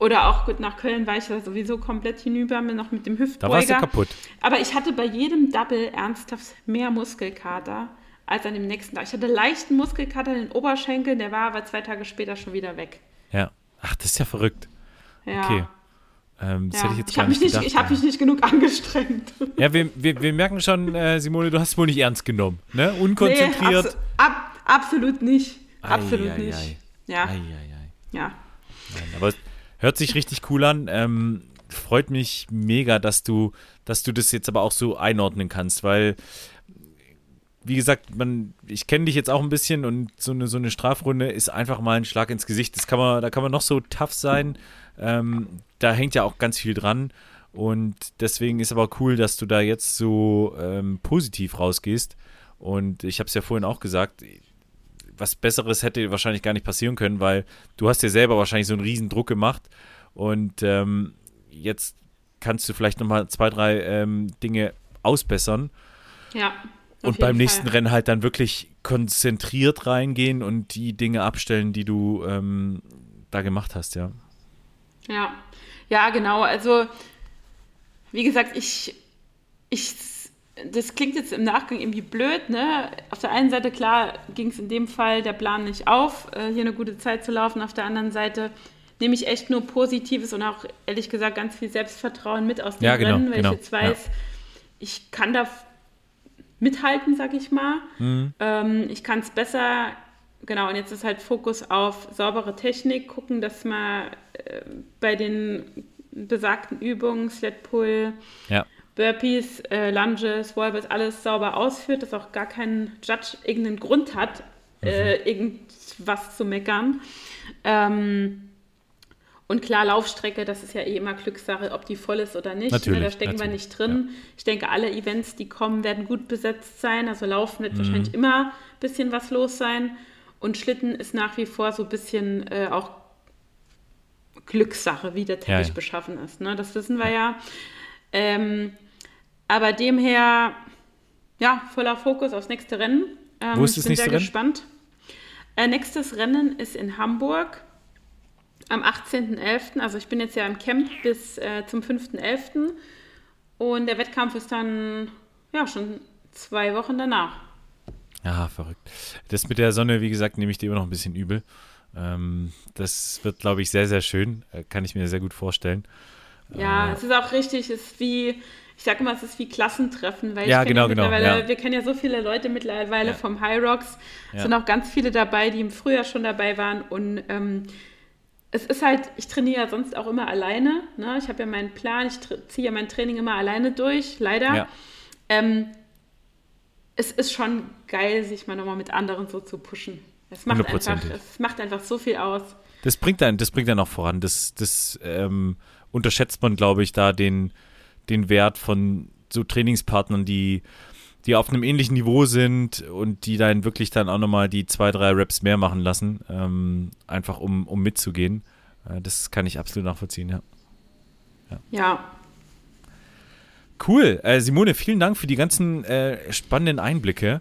oder auch gut, nach Köln war ich ja sowieso komplett hinüber, mir noch mit dem Hüftbeuger. da warst du kaputt. Aber ich hatte bei jedem Double ernsthaft mehr Muskelkater als an dem nächsten Tag. Ich hatte leichten Muskelkater in den Oberschenkeln, der war aber zwei Tage später schon wieder weg. Ja. Ach, das ist ja verrückt. Ja. Okay. Ähm, das Ja. hätte ich jetzt ich gar habe nicht nicht, gedacht. ich hab mich nicht genug angestrengt. ja, wir, wir, wir merken schon, äh, Simone, du hast es wohl nicht ernst genommen. Ne? Nee, Unkonzentriert. abso ab, absolut nicht. Absolut Ei, nicht. ei. Ja, Ei, ei, ei. ja. Nein, aber hört sich richtig cool an. Ähm, freut mich mega, dass du, dass du das jetzt aber auch so einordnen kannst, weil, wie gesagt, man, ich kenne dich jetzt auch ein bisschen und so eine, so eine Strafrunde ist einfach mal ein Schlag ins Gesicht. Das kann man, da kann man noch so tough sein. Ähm, da hängt ja auch ganz viel dran. Und deswegen ist aber cool, dass du da jetzt so ähm, positiv rausgehst. Und ich habe es ja vorhin auch gesagt, was Besseres hätte wahrscheinlich gar nicht passieren können, weil du hast dir selber wahrscheinlich so einen riesen Druck gemacht. Und ähm, jetzt kannst du vielleicht nochmal zwei, drei ähm, Dinge ausbessern. Ja. Und beim nächsten Fall. Rennen halt dann wirklich konzentriert reingehen und die Dinge abstellen, die du ähm, da gemacht hast, ja. Ja, ja, genau. Also, wie gesagt, ich, ich, das klingt jetzt im Nachgang irgendwie blöd, ne? Auf der einen Seite, klar, ging es in dem Fall der Plan nicht auf, äh, hier eine gute Zeit zu laufen. Auf der anderen Seite nehme ich echt nur Positives und auch, ehrlich gesagt, ganz viel Selbstvertrauen mit aus dem ja, genau, Rennen, weil genau, ich jetzt weiß, ja. ich kann da mithalten, sag ich mal. Mhm. Ähm, ich kann es besser, genau, und jetzt ist halt Fokus auf saubere Technik, gucken, dass man äh, bei den besagten Übungen, Sled Pull, ja. Burpees, äh, Lunges, Wallballs, alles sauber ausführt, dass auch gar kein Judge irgendeinen Grund hat, mhm. äh, irgendwas zu meckern. Ähm, und klar, Laufstrecke, das ist ja eh immer Glückssache, ob die voll ist oder nicht. Natürlich, da stecken natürlich, wir nicht drin. Ja. Ich denke, alle Events, die kommen, werden gut besetzt sein. Also Laufen wird Mhm. wahrscheinlich immer ein bisschen was los sein. Und Schlitten ist nach wie vor so ein bisschen äh, auch Glückssache, wie der Teppich Ja. beschaffen ist. Ne? Das wissen wir ja. Ähm, aber demher, ja, voller Fokus aufs nächste Rennen. Ähm, Wo ist ich das bin nächste sehr Rennen? gespannt. Äh, nächstes Rennen ist in Hamburg am 18.11. Also ich bin jetzt ja im Camp bis äh, zum 5.11. Und der Wettkampf ist dann ja schon zwei Wochen danach. Ja, verrückt. Das mit der Sonne, wie gesagt, nehme ich dir immer noch ein bisschen übel. Ähm, das wird, glaube ich, sehr, sehr schön. Äh, Kann ich mir sehr gut vorstellen. Ja, Äh, es ist auch richtig, es ist wie, ich sage immer, es ist wie Klassentreffen, weil Ja, genau, genau, mittlerweile, ja. wir kennen ja so viele Leute mittlerweile Ja. vom High Rocks, es Ja. sind auch ganz viele dabei, die im Frühjahr schon dabei waren und ähm, es ist halt, ich trainiere ja sonst auch immer alleine, ne? ich habe ja meinen Plan, ich ziehe ja mein Training immer alleine durch, leider. Ja. Ähm, es ist schon geil, sich mal nochmal mit anderen so zu pushen. Es macht, einfach, es macht einfach so viel aus. Das bringt einen, das bringt einen auch voran. Das, das ähm, unterschätzt man, glaube ich, da den, den Wert von so Trainingspartnern, die, die auf einem ähnlichen Niveau sind und die dann wirklich dann auch nochmal die zwei, drei Reps mehr machen lassen, ähm, einfach um, um mitzugehen. Äh, das kann ich absolut nachvollziehen, ja. Ja, Cool. Äh, Simone, vielen Dank für die ganzen äh, spannenden Einblicke.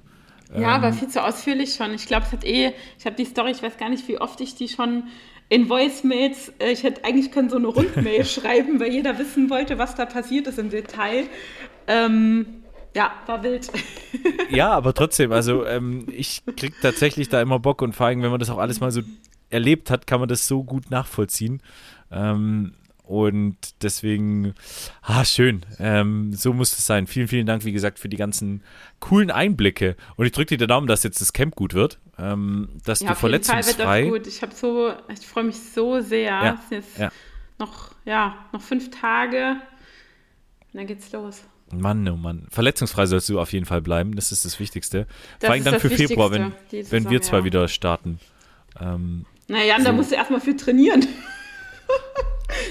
Ja, Ähm, war viel zu ausführlich schon. Ich glaube, es hat eh, ich habe die Story, ich weiß gar nicht, wie oft ich die schon in Voicemails, äh, ich hätte eigentlich können so eine Rundmail schreiben, weil jeder wissen wollte, was da passiert ist im Detail. Ähm, ja, war wild. Ja, aber trotzdem, also ähm, ich krieg tatsächlich da immer Bock und vor allem, wenn man das auch alles mal so erlebt hat, kann man das so gut nachvollziehen. Ähm, und deswegen, ah, schön. Ähm, so muss es sein. Vielen, vielen Dank, wie gesagt, für die ganzen coolen Einblicke. Und ich drücke dir den Daumen, dass jetzt das Camp gut wird. Ähm, dass Ja, du auf jeden Fall wird verletzungsfrei. das gut. Ich habe so, ich freue mich so sehr. Ja, Es sind jetzt ja. noch, ja, noch fünf Tage. Und dann geht's los. Mann, oh Mann. Verletzungsfrei sollst du auf jeden Fall bleiben. Das ist das Wichtigste. Das Vor allem dann für Februar, wenn, die wenn wir Saison, zwei ja. wieder starten. Ähm, Na Jan, da So. musst du erstmal viel trainieren.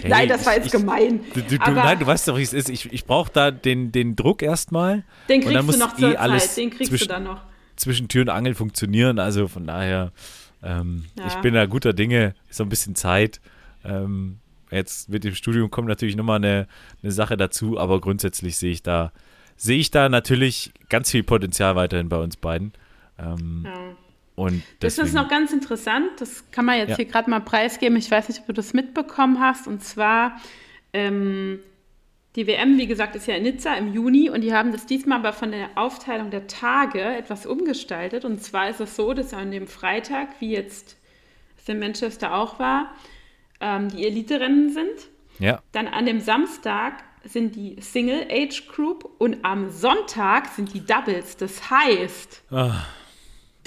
hey, Nein, das war jetzt ich- gemein. Du, du, Aber- nein, du weißt doch, wie es ist. Ich, ich brauche da den, den Druck erstmal. Den kriegst du noch eh zur alles Zeit. Den kriegst zwischen, du dann noch. zwischen Tür und Angel funktionieren. Also von daher, ähm, Ja. ich bin da guter Dinge. Ist noch ein bisschen Zeit. Ähm, jetzt mit dem Studium kommt natürlich nochmal eine, eine Sache dazu, aber grundsätzlich sehe ich da, sehe ich da natürlich ganz viel Potenzial weiterhin bei uns beiden. Ähm, Ja. Und Das ist noch ganz interessant. Das kann man jetzt Ja. hier gerade mal preisgeben. Ich weiß nicht, ob du das mitbekommen hast. Und zwar, ähm, die WM, wie gesagt, ist ja in Nizza im Juni und die haben das diesmal aber von der Aufteilung der Tage etwas umgestaltet. Und zwar ist es so, dass an dem Freitag, wie jetzt es in Manchester auch war, ähm, die Elite-Rennen sind. ja, Dann an dem Samstag sind die Single Age Group und am Sonntag sind die Doubles. Das heißt, Ah.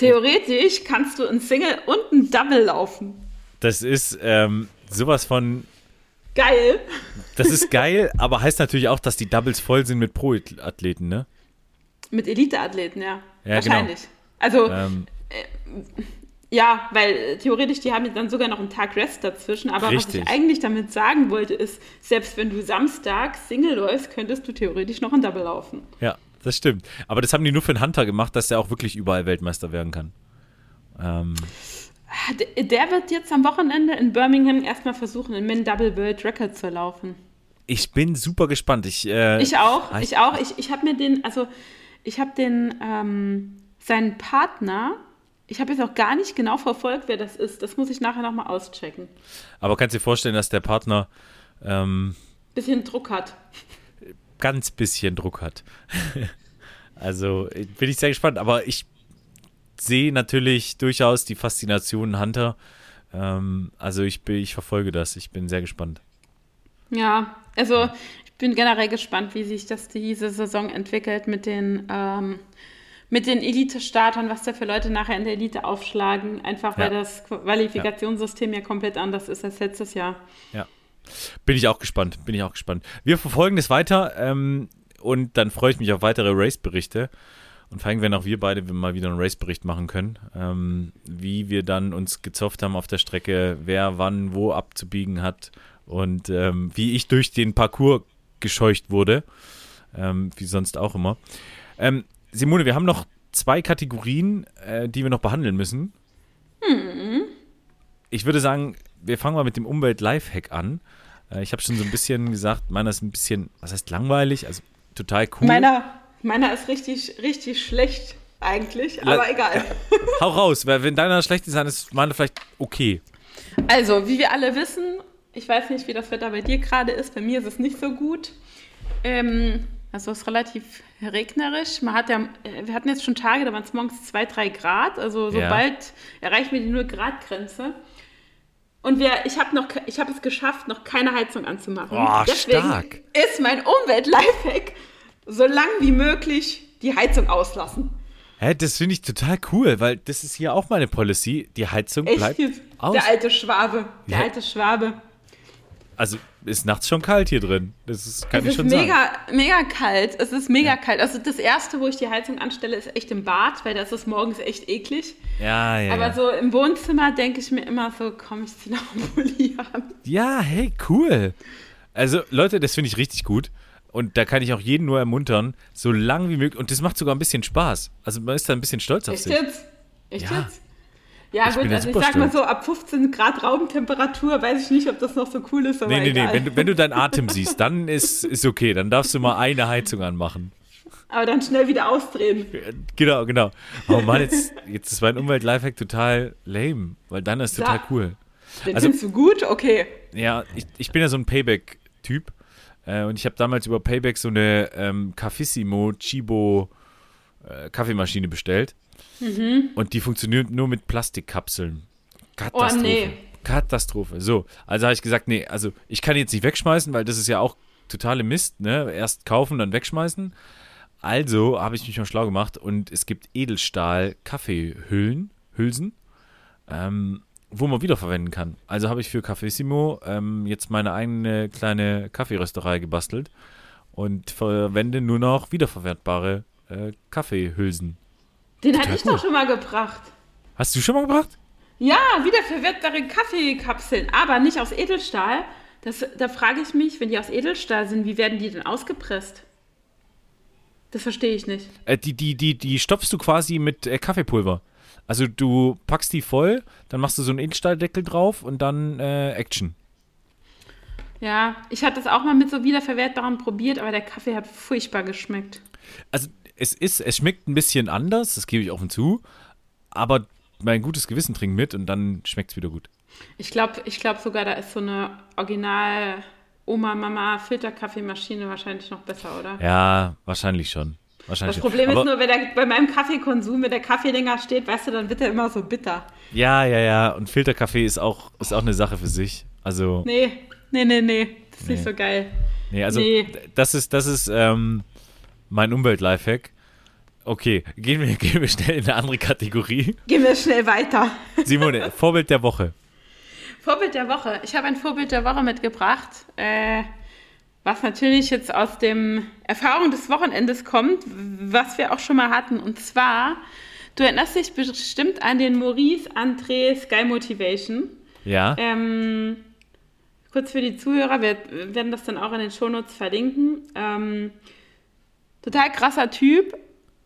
Theoretisch kannst du ein Single und ein Double laufen. das ist ähm, sowas von Geil. Das ist geil, aber heißt natürlich auch, dass die Doubles voll sind mit Pro-Athleten, ne? Mit Elite-Athleten, ja. Ja, Wahrscheinlich. Also, Ähm, Ja, weil äh, theoretisch, die haben dann sogar noch einen Tag Rest dazwischen. Aber was Richtig. ich eigentlich damit sagen wollte, ist, selbst wenn du Samstag Single läufst, könntest du theoretisch noch ein Double laufen. Ja, das stimmt. Aber das haben die nur für den Hunter gemacht, dass er auch wirklich überall Weltmeister werden kann. Ähm, Der, wird jetzt am Wochenende in Birmingham erstmal versuchen, einen Men Double World Record zu laufen. ich bin super gespannt. Ich, äh, Ich auch, Ah, ich auch. Ich, ich habe mir den, also ich habe den, ähm, seinen Partner, ich habe jetzt auch gar nicht genau verfolgt, wer das ist. Das muss ich nachher nochmal auschecken. Aber kannst dir vorstellen, dass der Partner ähm, Bisschen Druck hat. Ganz bisschen Druck hat. also äh, bin ich sehr gespannt. Aber ich sehe natürlich durchaus die Faszination Hunter. Ähm, also ich, bin, ich verfolge das. Ich bin sehr gespannt. Ja, also ich bin generell gespannt, wie sich das diese Saison entwickelt mit den, ähm, mit den Elite-Startern, was da für Leute nachher in der Elite aufschlagen. Einfach weil Ja. das Qualifikationssystem ja komplett anders ist als letztes Jahr. Ja. Bin ich auch gespannt. Bin ich auch gespannt. Wir verfolgen das weiter ähm, und dann freue ich mich auf weitere Race-Berichte. Und vor allem, wenn auch wir beide mal wieder einen Race-Bericht machen können, ähm, wie wir dann uns gezofft haben auf der Strecke, wer wann wo abzubiegen hat und ähm, wie ich durch den Parcours gescheucht wurde, ähm, wie sonst auch immer. Ähm, Simone, wir haben noch zwei Kategorien, äh, die wir noch behandeln müssen. Ich würde sagen, wir fangen mal mit dem Umwelt-Lifehack an. Äh, ich habe schon so ein bisschen gesagt, meiner ist ein bisschen, was heißt langweilig, also total cool. Meiner, meiner ist richtig, richtig schlecht eigentlich, La- aber egal. Hau raus, weil wenn deiner schlecht ist, dann ist meiner vielleicht okay. Also, wie wir alle wissen, ich weiß nicht, wie das Wetter bei dir gerade ist, bei mir ist es nicht so gut. Ähm, also es ist relativ regnerisch. Man hat ja, äh, wir hatten jetzt schon Tage, da waren es morgens 2, 3 Grad. Also Ja. sobald erreichen wir die 0 Grad Grenze. Und wir, ich habe noch, ich habe es geschafft, noch keine Heizung anzumachen. Oh, Deswegen stark. ist mein Umwelt-Lifehack, so lang wie möglich die Heizung auslassen. Hä, das finde ich total cool, weil das ist hier auch meine Policy. Die Heizung Echt bleibt aus. Der alte Schwabe. Der Ja. alte Schwabe. Also ist nachts schon kalt hier drin. Das ist, kann Es ich ist schon sagen. mega, mega kalt. Es ist mega kalt. Also das erste, wo ich die Heizung anstelle, ist echt im Bad, weil das ist morgens echt eklig. Ja, ja. Aber ja. so im Wohnzimmer denke ich mir immer so, komm, ich zieh noch einen Pulli an. Ja, hey, cool. Also, Leute, das finde ich richtig gut. Und da kann ich auch jeden nur ermuntern, so lang wie möglich. Und das macht sogar ein bisschen Spaß. Also, man ist da ein bisschen stolz auf Echt sich. jetzt? Echt Ja. jetzt? Ja, Ich gut, ja also ich sag mal so, ab 15 Grad Raumtemperatur weiß ich nicht, ob das noch so cool ist, aber Nee, nee, nee. egal. Wenn, du- wenn du deinen Atem siehst, dann ist, ist okay. Dann darfst du mal eine Heizung anmachen. aber dann schnell wieder ausdrehen. Genau, genau. Oh Mann, jetzt, jetzt ist mein Umwelt-Lifehack total lame, weil dann ist total Sa- cool. Den Also- findest du gut? Okay. Ja, ich, ich bin ja so ein Payback-Typ. Äh, und ich habe damals über Payback so eine ähm, Cafissimo Chibo äh, Kaffeemaschine bestellt. Und die funktioniert nur mit Plastikkapseln. Katastrophe. Oh, nee. Katastrophe. So, also habe ich gesagt, nee, also ich kann jetzt nicht wegschmeißen, weil das ist ja auch totale Mist, ne? Erst kaufen, dann wegschmeißen. Also habe ich mich mal schlau gemacht und es gibt Edelstahl-Kaffeehüllen, Hülsen, ähm, wo man wiederverwenden kann. Also habe ich für Cafissimo ähm, jetzt meine eigene kleine Kaffeerösterei gebastelt und verwende nur noch wiederverwertbare äh, Kaffeehülsen. Den hatte ich doch schon mal gebracht. Hast du schon mal gebracht? Ja, wiederverwertbare Kaffeekapseln, aber nicht aus Edelstahl. Das, da frage ich mich, wenn die aus Edelstahl sind, wie werden die denn ausgepresst? Das verstehe ich nicht. Äh, die, die, die, die stopfst du quasi mit äh, Kaffeepulver. Also du packst die voll, dann machst du so einen Edelstahldeckel drauf und dann äh, Action. Ja, ich hatte das auch mal mit so wiederverwertbarem probiert, aber der Kaffee hat furchtbar geschmeckt. Also es ist, es schmeckt ein bisschen anders, das gebe ich offen zu, aber mein gutes Gewissen trinkt mit und dann schmeckt es wieder gut. Ich glaube ich glaub sogar, da ist so eine Original Oma-Mama-Filterkaffeemaschine wahrscheinlich noch besser, oder? Ja, wahrscheinlich schon. Wahrscheinlich Das schon. Problem aber, ist nur, wenn der, bei meinem Kaffeekonsum, wenn der Kaffee länger steht, weißt du, dann wird er immer so bitter. Ja, ja, ja. Und Filterkaffee ist auch, ist auch eine Sache für sich. Also, Nee, nee, nee, nee. Das ist nicht Nee. so geil. nee, also Nee. das ist, das ist ähm, mein Umwelt-Lifehack. Okay, gehen wir, gehen wir schnell in eine andere Kategorie. Gehen wir schnell weiter. Simone, Vorbild der Woche. Vorbild der Woche. Ich habe ein Vorbild der Woche mitgebracht, äh, was natürlich jetzt aus dem Erfahrung des Wochenendes kommt, was wir auch schon mal hatten. Und zwar Du erinnerst dich bestimmt an den Maurice André Sky Motivation. Ja. Ähm, kurz für die Zuhörer, wir werden das dann auch in den Shownotes verlinken. Ähm, total krasser Typ.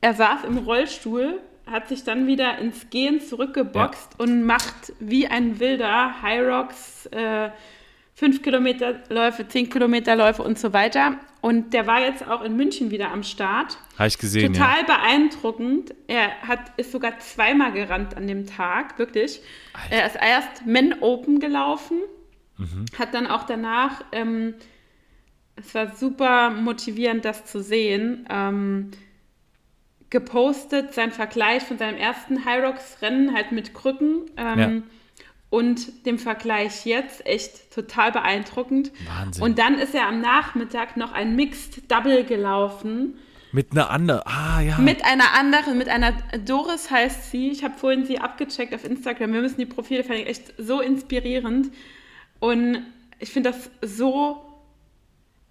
Er saß im Rollstuhl, hat sich dann wieder ins Gehen zurückgeboxt ja. und macht wie ein wilder High Rocks. Äh, 5 Kilometer Läufe, 10 Kilometer Läufe und so weiter. Und der war jetzt auch in München wieder am Start. Habe ich gesehen. Total ja. beeindruckend. Er hat, ist sogar zweimal gerannt an dem Tag, wirklich. Alter. Er ist erst Men Open gelaufen, mhm. hat dann auch danach, ähm, es war super motivierend, das zu sehen, ähm, gepostet, sein Vergleich von seinem ersten High Rocks Rennen halt mit Krücken. Ähm, ja und dem Vergleich jetzt echt total beeindruckend. Wahnsinn. Und dann ist er am Nachmittag noch ein Mixed Double gelaufen. Mit einer anderen, ah ja. Mit einer anderen, mit einer Doris heißt sie. Ich habe vorhin sie abgecheckt auf Instagram. Wir müssen die Profile, fand ich echt so inspirierend. Und ich finde das so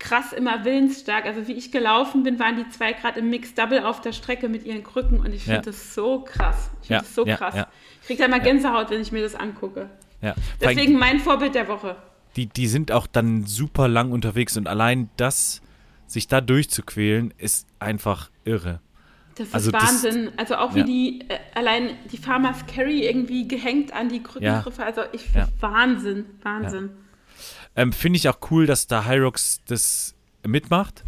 krass immer willensstark. Also wie ich gelaufen bin, waren die zwei gerade im Mixed Double auf der Strecke mit ihren Krücken und ich finde ja. das so krass. Ich finde ja, das so ja, krass. Ich kriege da mal Gänsehaut, wenn ich mir das angucke. Ja. Deswegen mein Vorbild der Woche. Die, die sind auch dann super lang unterwegs und allein das, sich da durchzuquälen, ist einfach irre. Das ist also Wahnsinn. Das, also auch wie die, äh, allein die Farmers Carry irgendwie gehängt an die Krückengriffe. Also ich. Wahnsinn, Wahnsinn. Ähm, Finde ich auch cool, dass da Hyrox das mitmacht.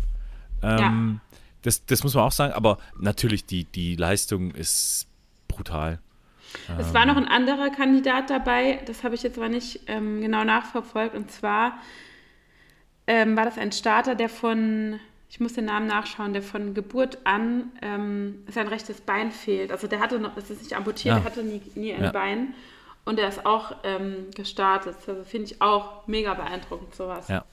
Ähm, das, das muss man auch sagen, aber natürlich die, die Leistung ist brutal. Es war noch ein anderer Kandidat dabei, das habe ich jetzt aber nicht ähm, genau nachverfolgt. Und zwar ähm, war das ein Starter, der von, ich muss den Namen nachschauen, der von Geburt an ähm, sein rechtes Bein fehlt. Also der hatte noch, es ist nicht amputiert, ja. der hatte nie, nie ein ja. Bein. Und der ist auch ähm, gestartet. Also finde ich auch mega beeindruckend, sowas. Ja.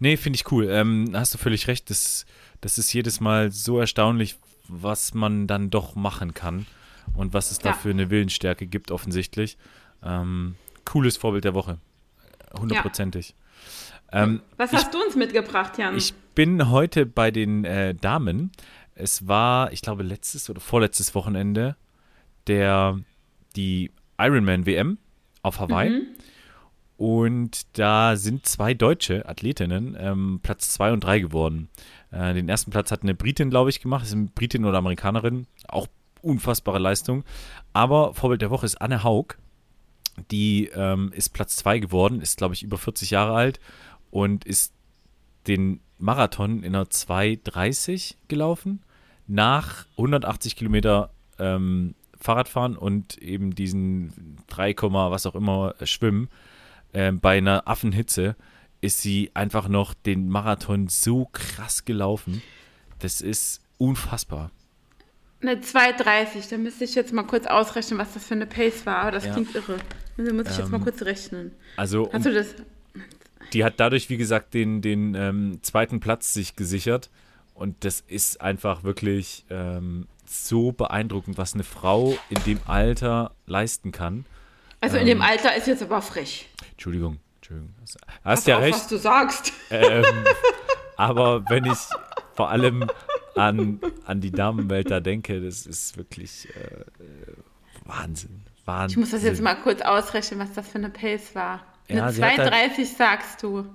Nee, finde ich cool. Ähm, hast du völlig recht. Das, das ist jedes Mal so erstaunlich, was man dann doch machen kann und was es ja. da für eine Willensstärke gibt, offensichtlich. Ähm, cooles Vorbild der Woche. Hundertprozentig. Ja. Ähm, was hast ich, du uns mitgebracht, Jan? Ich bin heute bei den äh, Damen. Es war, ich glaube, letztes oder vorletztes Wochenende der die Ironman WM auf Hawaii. Mhm. Und da sind zwei deutsche Athletinnen ähm, Platz 2 und 3 geworden. Äh, den ersten Platz hat eine Britin, glaube ich, gemacht. Das ist eine Britin oder Amerikanerin. Auch unfassbare Leistung. Aber Vorbild der Woche ist Anne Haug. Die ähm, ist Platz 2 geworden, ist, glaube ich, über 40 Jahre alt und ist den Marathon in einer 2,30 gelaufen. Nach 180 Kilometer ähm, Fahrradfahren und eben diesen 3, was auch immer Schwimmen äh, bei einer Affenhitze ist sie einfach noch den Marathon so krass gelaufen. Das ist unfassbar. Eine 2,30. Da müsste ich jetzt mal kurz ausrechnen, was das für eine Pace war. Aber das ja. klingt irre. Da muss ich ähm, jetzt mal ähm, kurz rechnen. Also, Hast du das? Die hat dadurch, wie gesagt, den, den ähm, zweiten Platz sich gesichert. Und das ist einfach wirklich ähm, so beeindruckend, was eine Frau in dem Alter leisten kann. Also in dem ähm, Alter ist jetzt aber frech. Entschuldigung, Entschuldigung. Hast Pass ja auf, recht. was du sagst. Ähm, aber wenn ich vor allem an, an die Damenwelt da denke, das ist wirklich äh, Wahnsinn. Wahnsinn. Ich muss das jetzt mal kurz ausrechnen, was das für eine Pace war. Eine ja, 2,30 sagst du.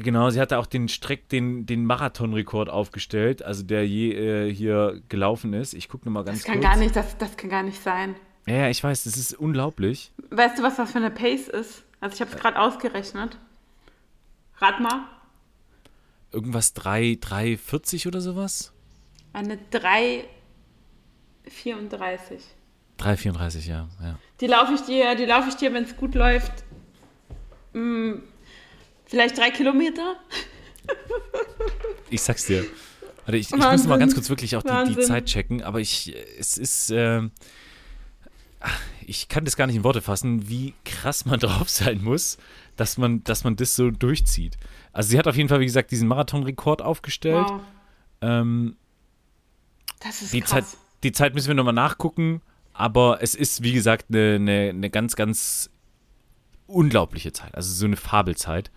Genau, sie hatte auch den Streck, den, den Marathonrekord aufgestellt, also der je äh, hier gelaufen ist. Ich gucke nochmal ganz das kann kurz. Gar nicht, das, das kann gar nicht sein. Ja, ja, ich weiß, das ist unglaublich. Weißt du, was das für eine Pace ist? Also ich habe es gerade ausgerechnet. Rat mal. Irgendwas 3, 3,40 oder sowas? Eine 3,34. 3,34, ja, ja. Die laufe ich dir, die laufe ich dir, wenn es gut läuft, mm, Vielleicht drei Kilometer? ich sag's dir. Warte, ich, ich muss mal ganz kurz wirklich auch die, die, Zeit checken, aber ich, es ist, äh, ich kann das gar nicht in Worte fassen, wie krass man drauf sein muss, dass man, dass man das so durchzieht. Also sie hat auf jeden Fall, wie gesagt, diesen Marathonrekord aufgestellt. Wow. Ähm, das ist die krass. Zeit, die Zeit müssen wir nochmal nachgucken, aber es ist, wie gesagt, eine, eine, eine ganz, ganz unglaubliche Zeit. Also so eine Fabelzeit.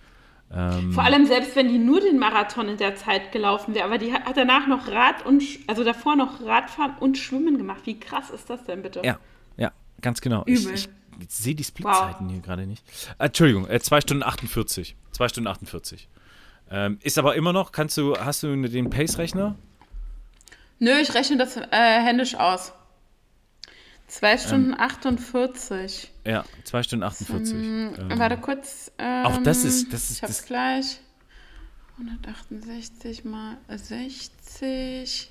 Ähm, Vor allem selbst wenn die nur den Marathon in der Zeit gelaufen wäre, aber die hat, hat danach noch Rad und, also davor noch Radfahren und Schwimmen gemacht. Wie krass ist das denn bitte? Ja, ja, ganz genau. Ich, Übel. ich, ich sehe die Splitzeiten hier gerade nicht. Äh, Entschuldigung, äh, 2 Stunden 48. 2 Stunden 48. Ähm, ist aber immer noch, kannst du, hast du den Pace-Rechner? Nö, ich rechne das äh, händisch aus. Ähm. 2 Stunden 48. Ja, 2 Stunden 48. Ähm, Ähm, Warte kurz. Ähm, auch das ist- das ist- Ich hab's das- gleich. 168 mal 60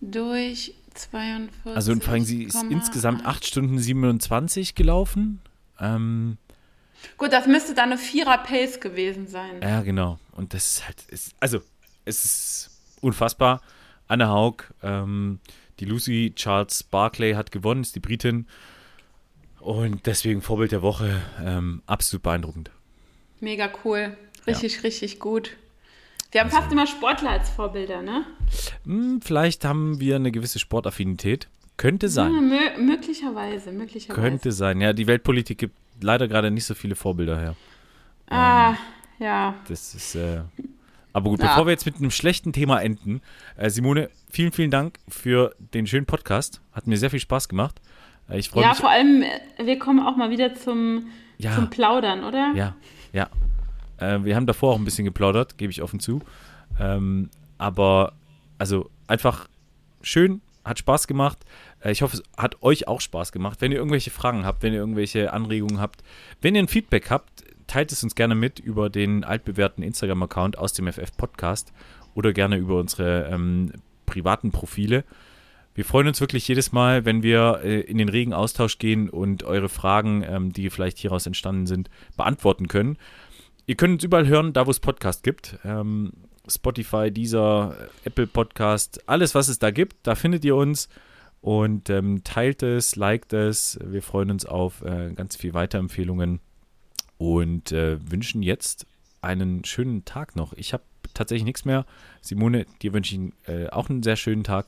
durch 42. also und allem, sie ist insgesamt 8 Stunden 27 gelaufen. Ähm, Gut, das müsste dann eine Vierer-Pace gewesen sein. ja, genau. Und das ist halt, ist, also, es ist unfassbar. Anne Haug, ähm, die Lucy Charles Barclay hat gewonnen, ist die Britin. Und deswegen Vorbild der Woche, ähm, absolut beeindruckend. Mega cool. Richtig, richtig gut. Wir haben fast immer Sportler als Vorbilder, ne? Hm, vielleicht haben wir eine gewisse Sportaffinität. Könnte sein. Ja, mö möglicherweise, möglicherweise. Könnte sein. Ja, die Weltpolitik gibt leider gerade nicht so viele Vorbilder her. Ah, ja. Das ist. Äh, aber gut, Ja. bevor wir jetzt mit einem schlechten Thema enden, äh, Simone, vielen, vielen Dank für den schönen Podcast. Hat mir sehr viel Spaß gemacht. Äh, ich freue Ja, mich. vor allem, äh, wir kommen auch mal wieder zum, Ja. zum Plaudern, oder? Ja, ja. Äh, wir haben davor auch ein bisschen geplaudert, gebe ich offen zu. Ähm, aber also einfach schön, hat Spaß gemacht. Äh, ich hoffe, es hat euch auch Spaß gemacht. Wenn ihr irgendwelche Fragen habt, wenn ihr irgendwelche Anregungen habt, wenn ihr ein Feedback habt, teilt es uns gerne mit über den altbewährten Instagram-Account aus dem FF Podcast oder gerne über unsere ähm, privaten Profile. Wir freuen uns wirklich jedes Mal, wenn wir äh, in den regen Austausch gehen und eure Fragen, ähm, die vielleicht hieraus entstanden sind, beantworten können. Ihr könnt uns überall hören, da wo es Podcast gibt. Ähm, Spotify, Deezer, Apple Podcast, alles, was es da gibt, da findet ihr uns. Und ähm, teilt es, liked es. Wir freuen uns auf äh, ganz viel Weiterempfehlungen und äh, wünschen jetzt einen schönen Tag noch. Ich habe tatsächlich nichts mehr. Simone, dir wünsche ich äh, auch einen sehr schönen Tag.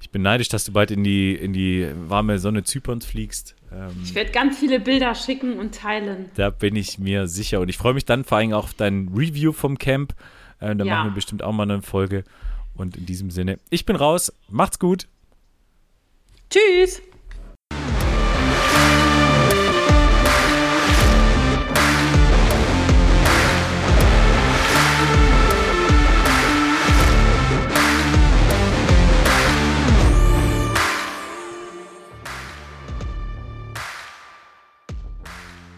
Ich bin neidisch, dass du bald in die, in die warme Sonne Zyperns fliegst. Ähm, Ich werde ganz viele Bilder schicken und teilen. da bin ich mir sicher. Und ich freue mich dann vor allem auch auf dein Review vom Camp. Äh, da Ja. machen wir bestimmt auch mal eine Folge. Und in diesem Sinne, ich bin raus. Macht's gut. Tschüss!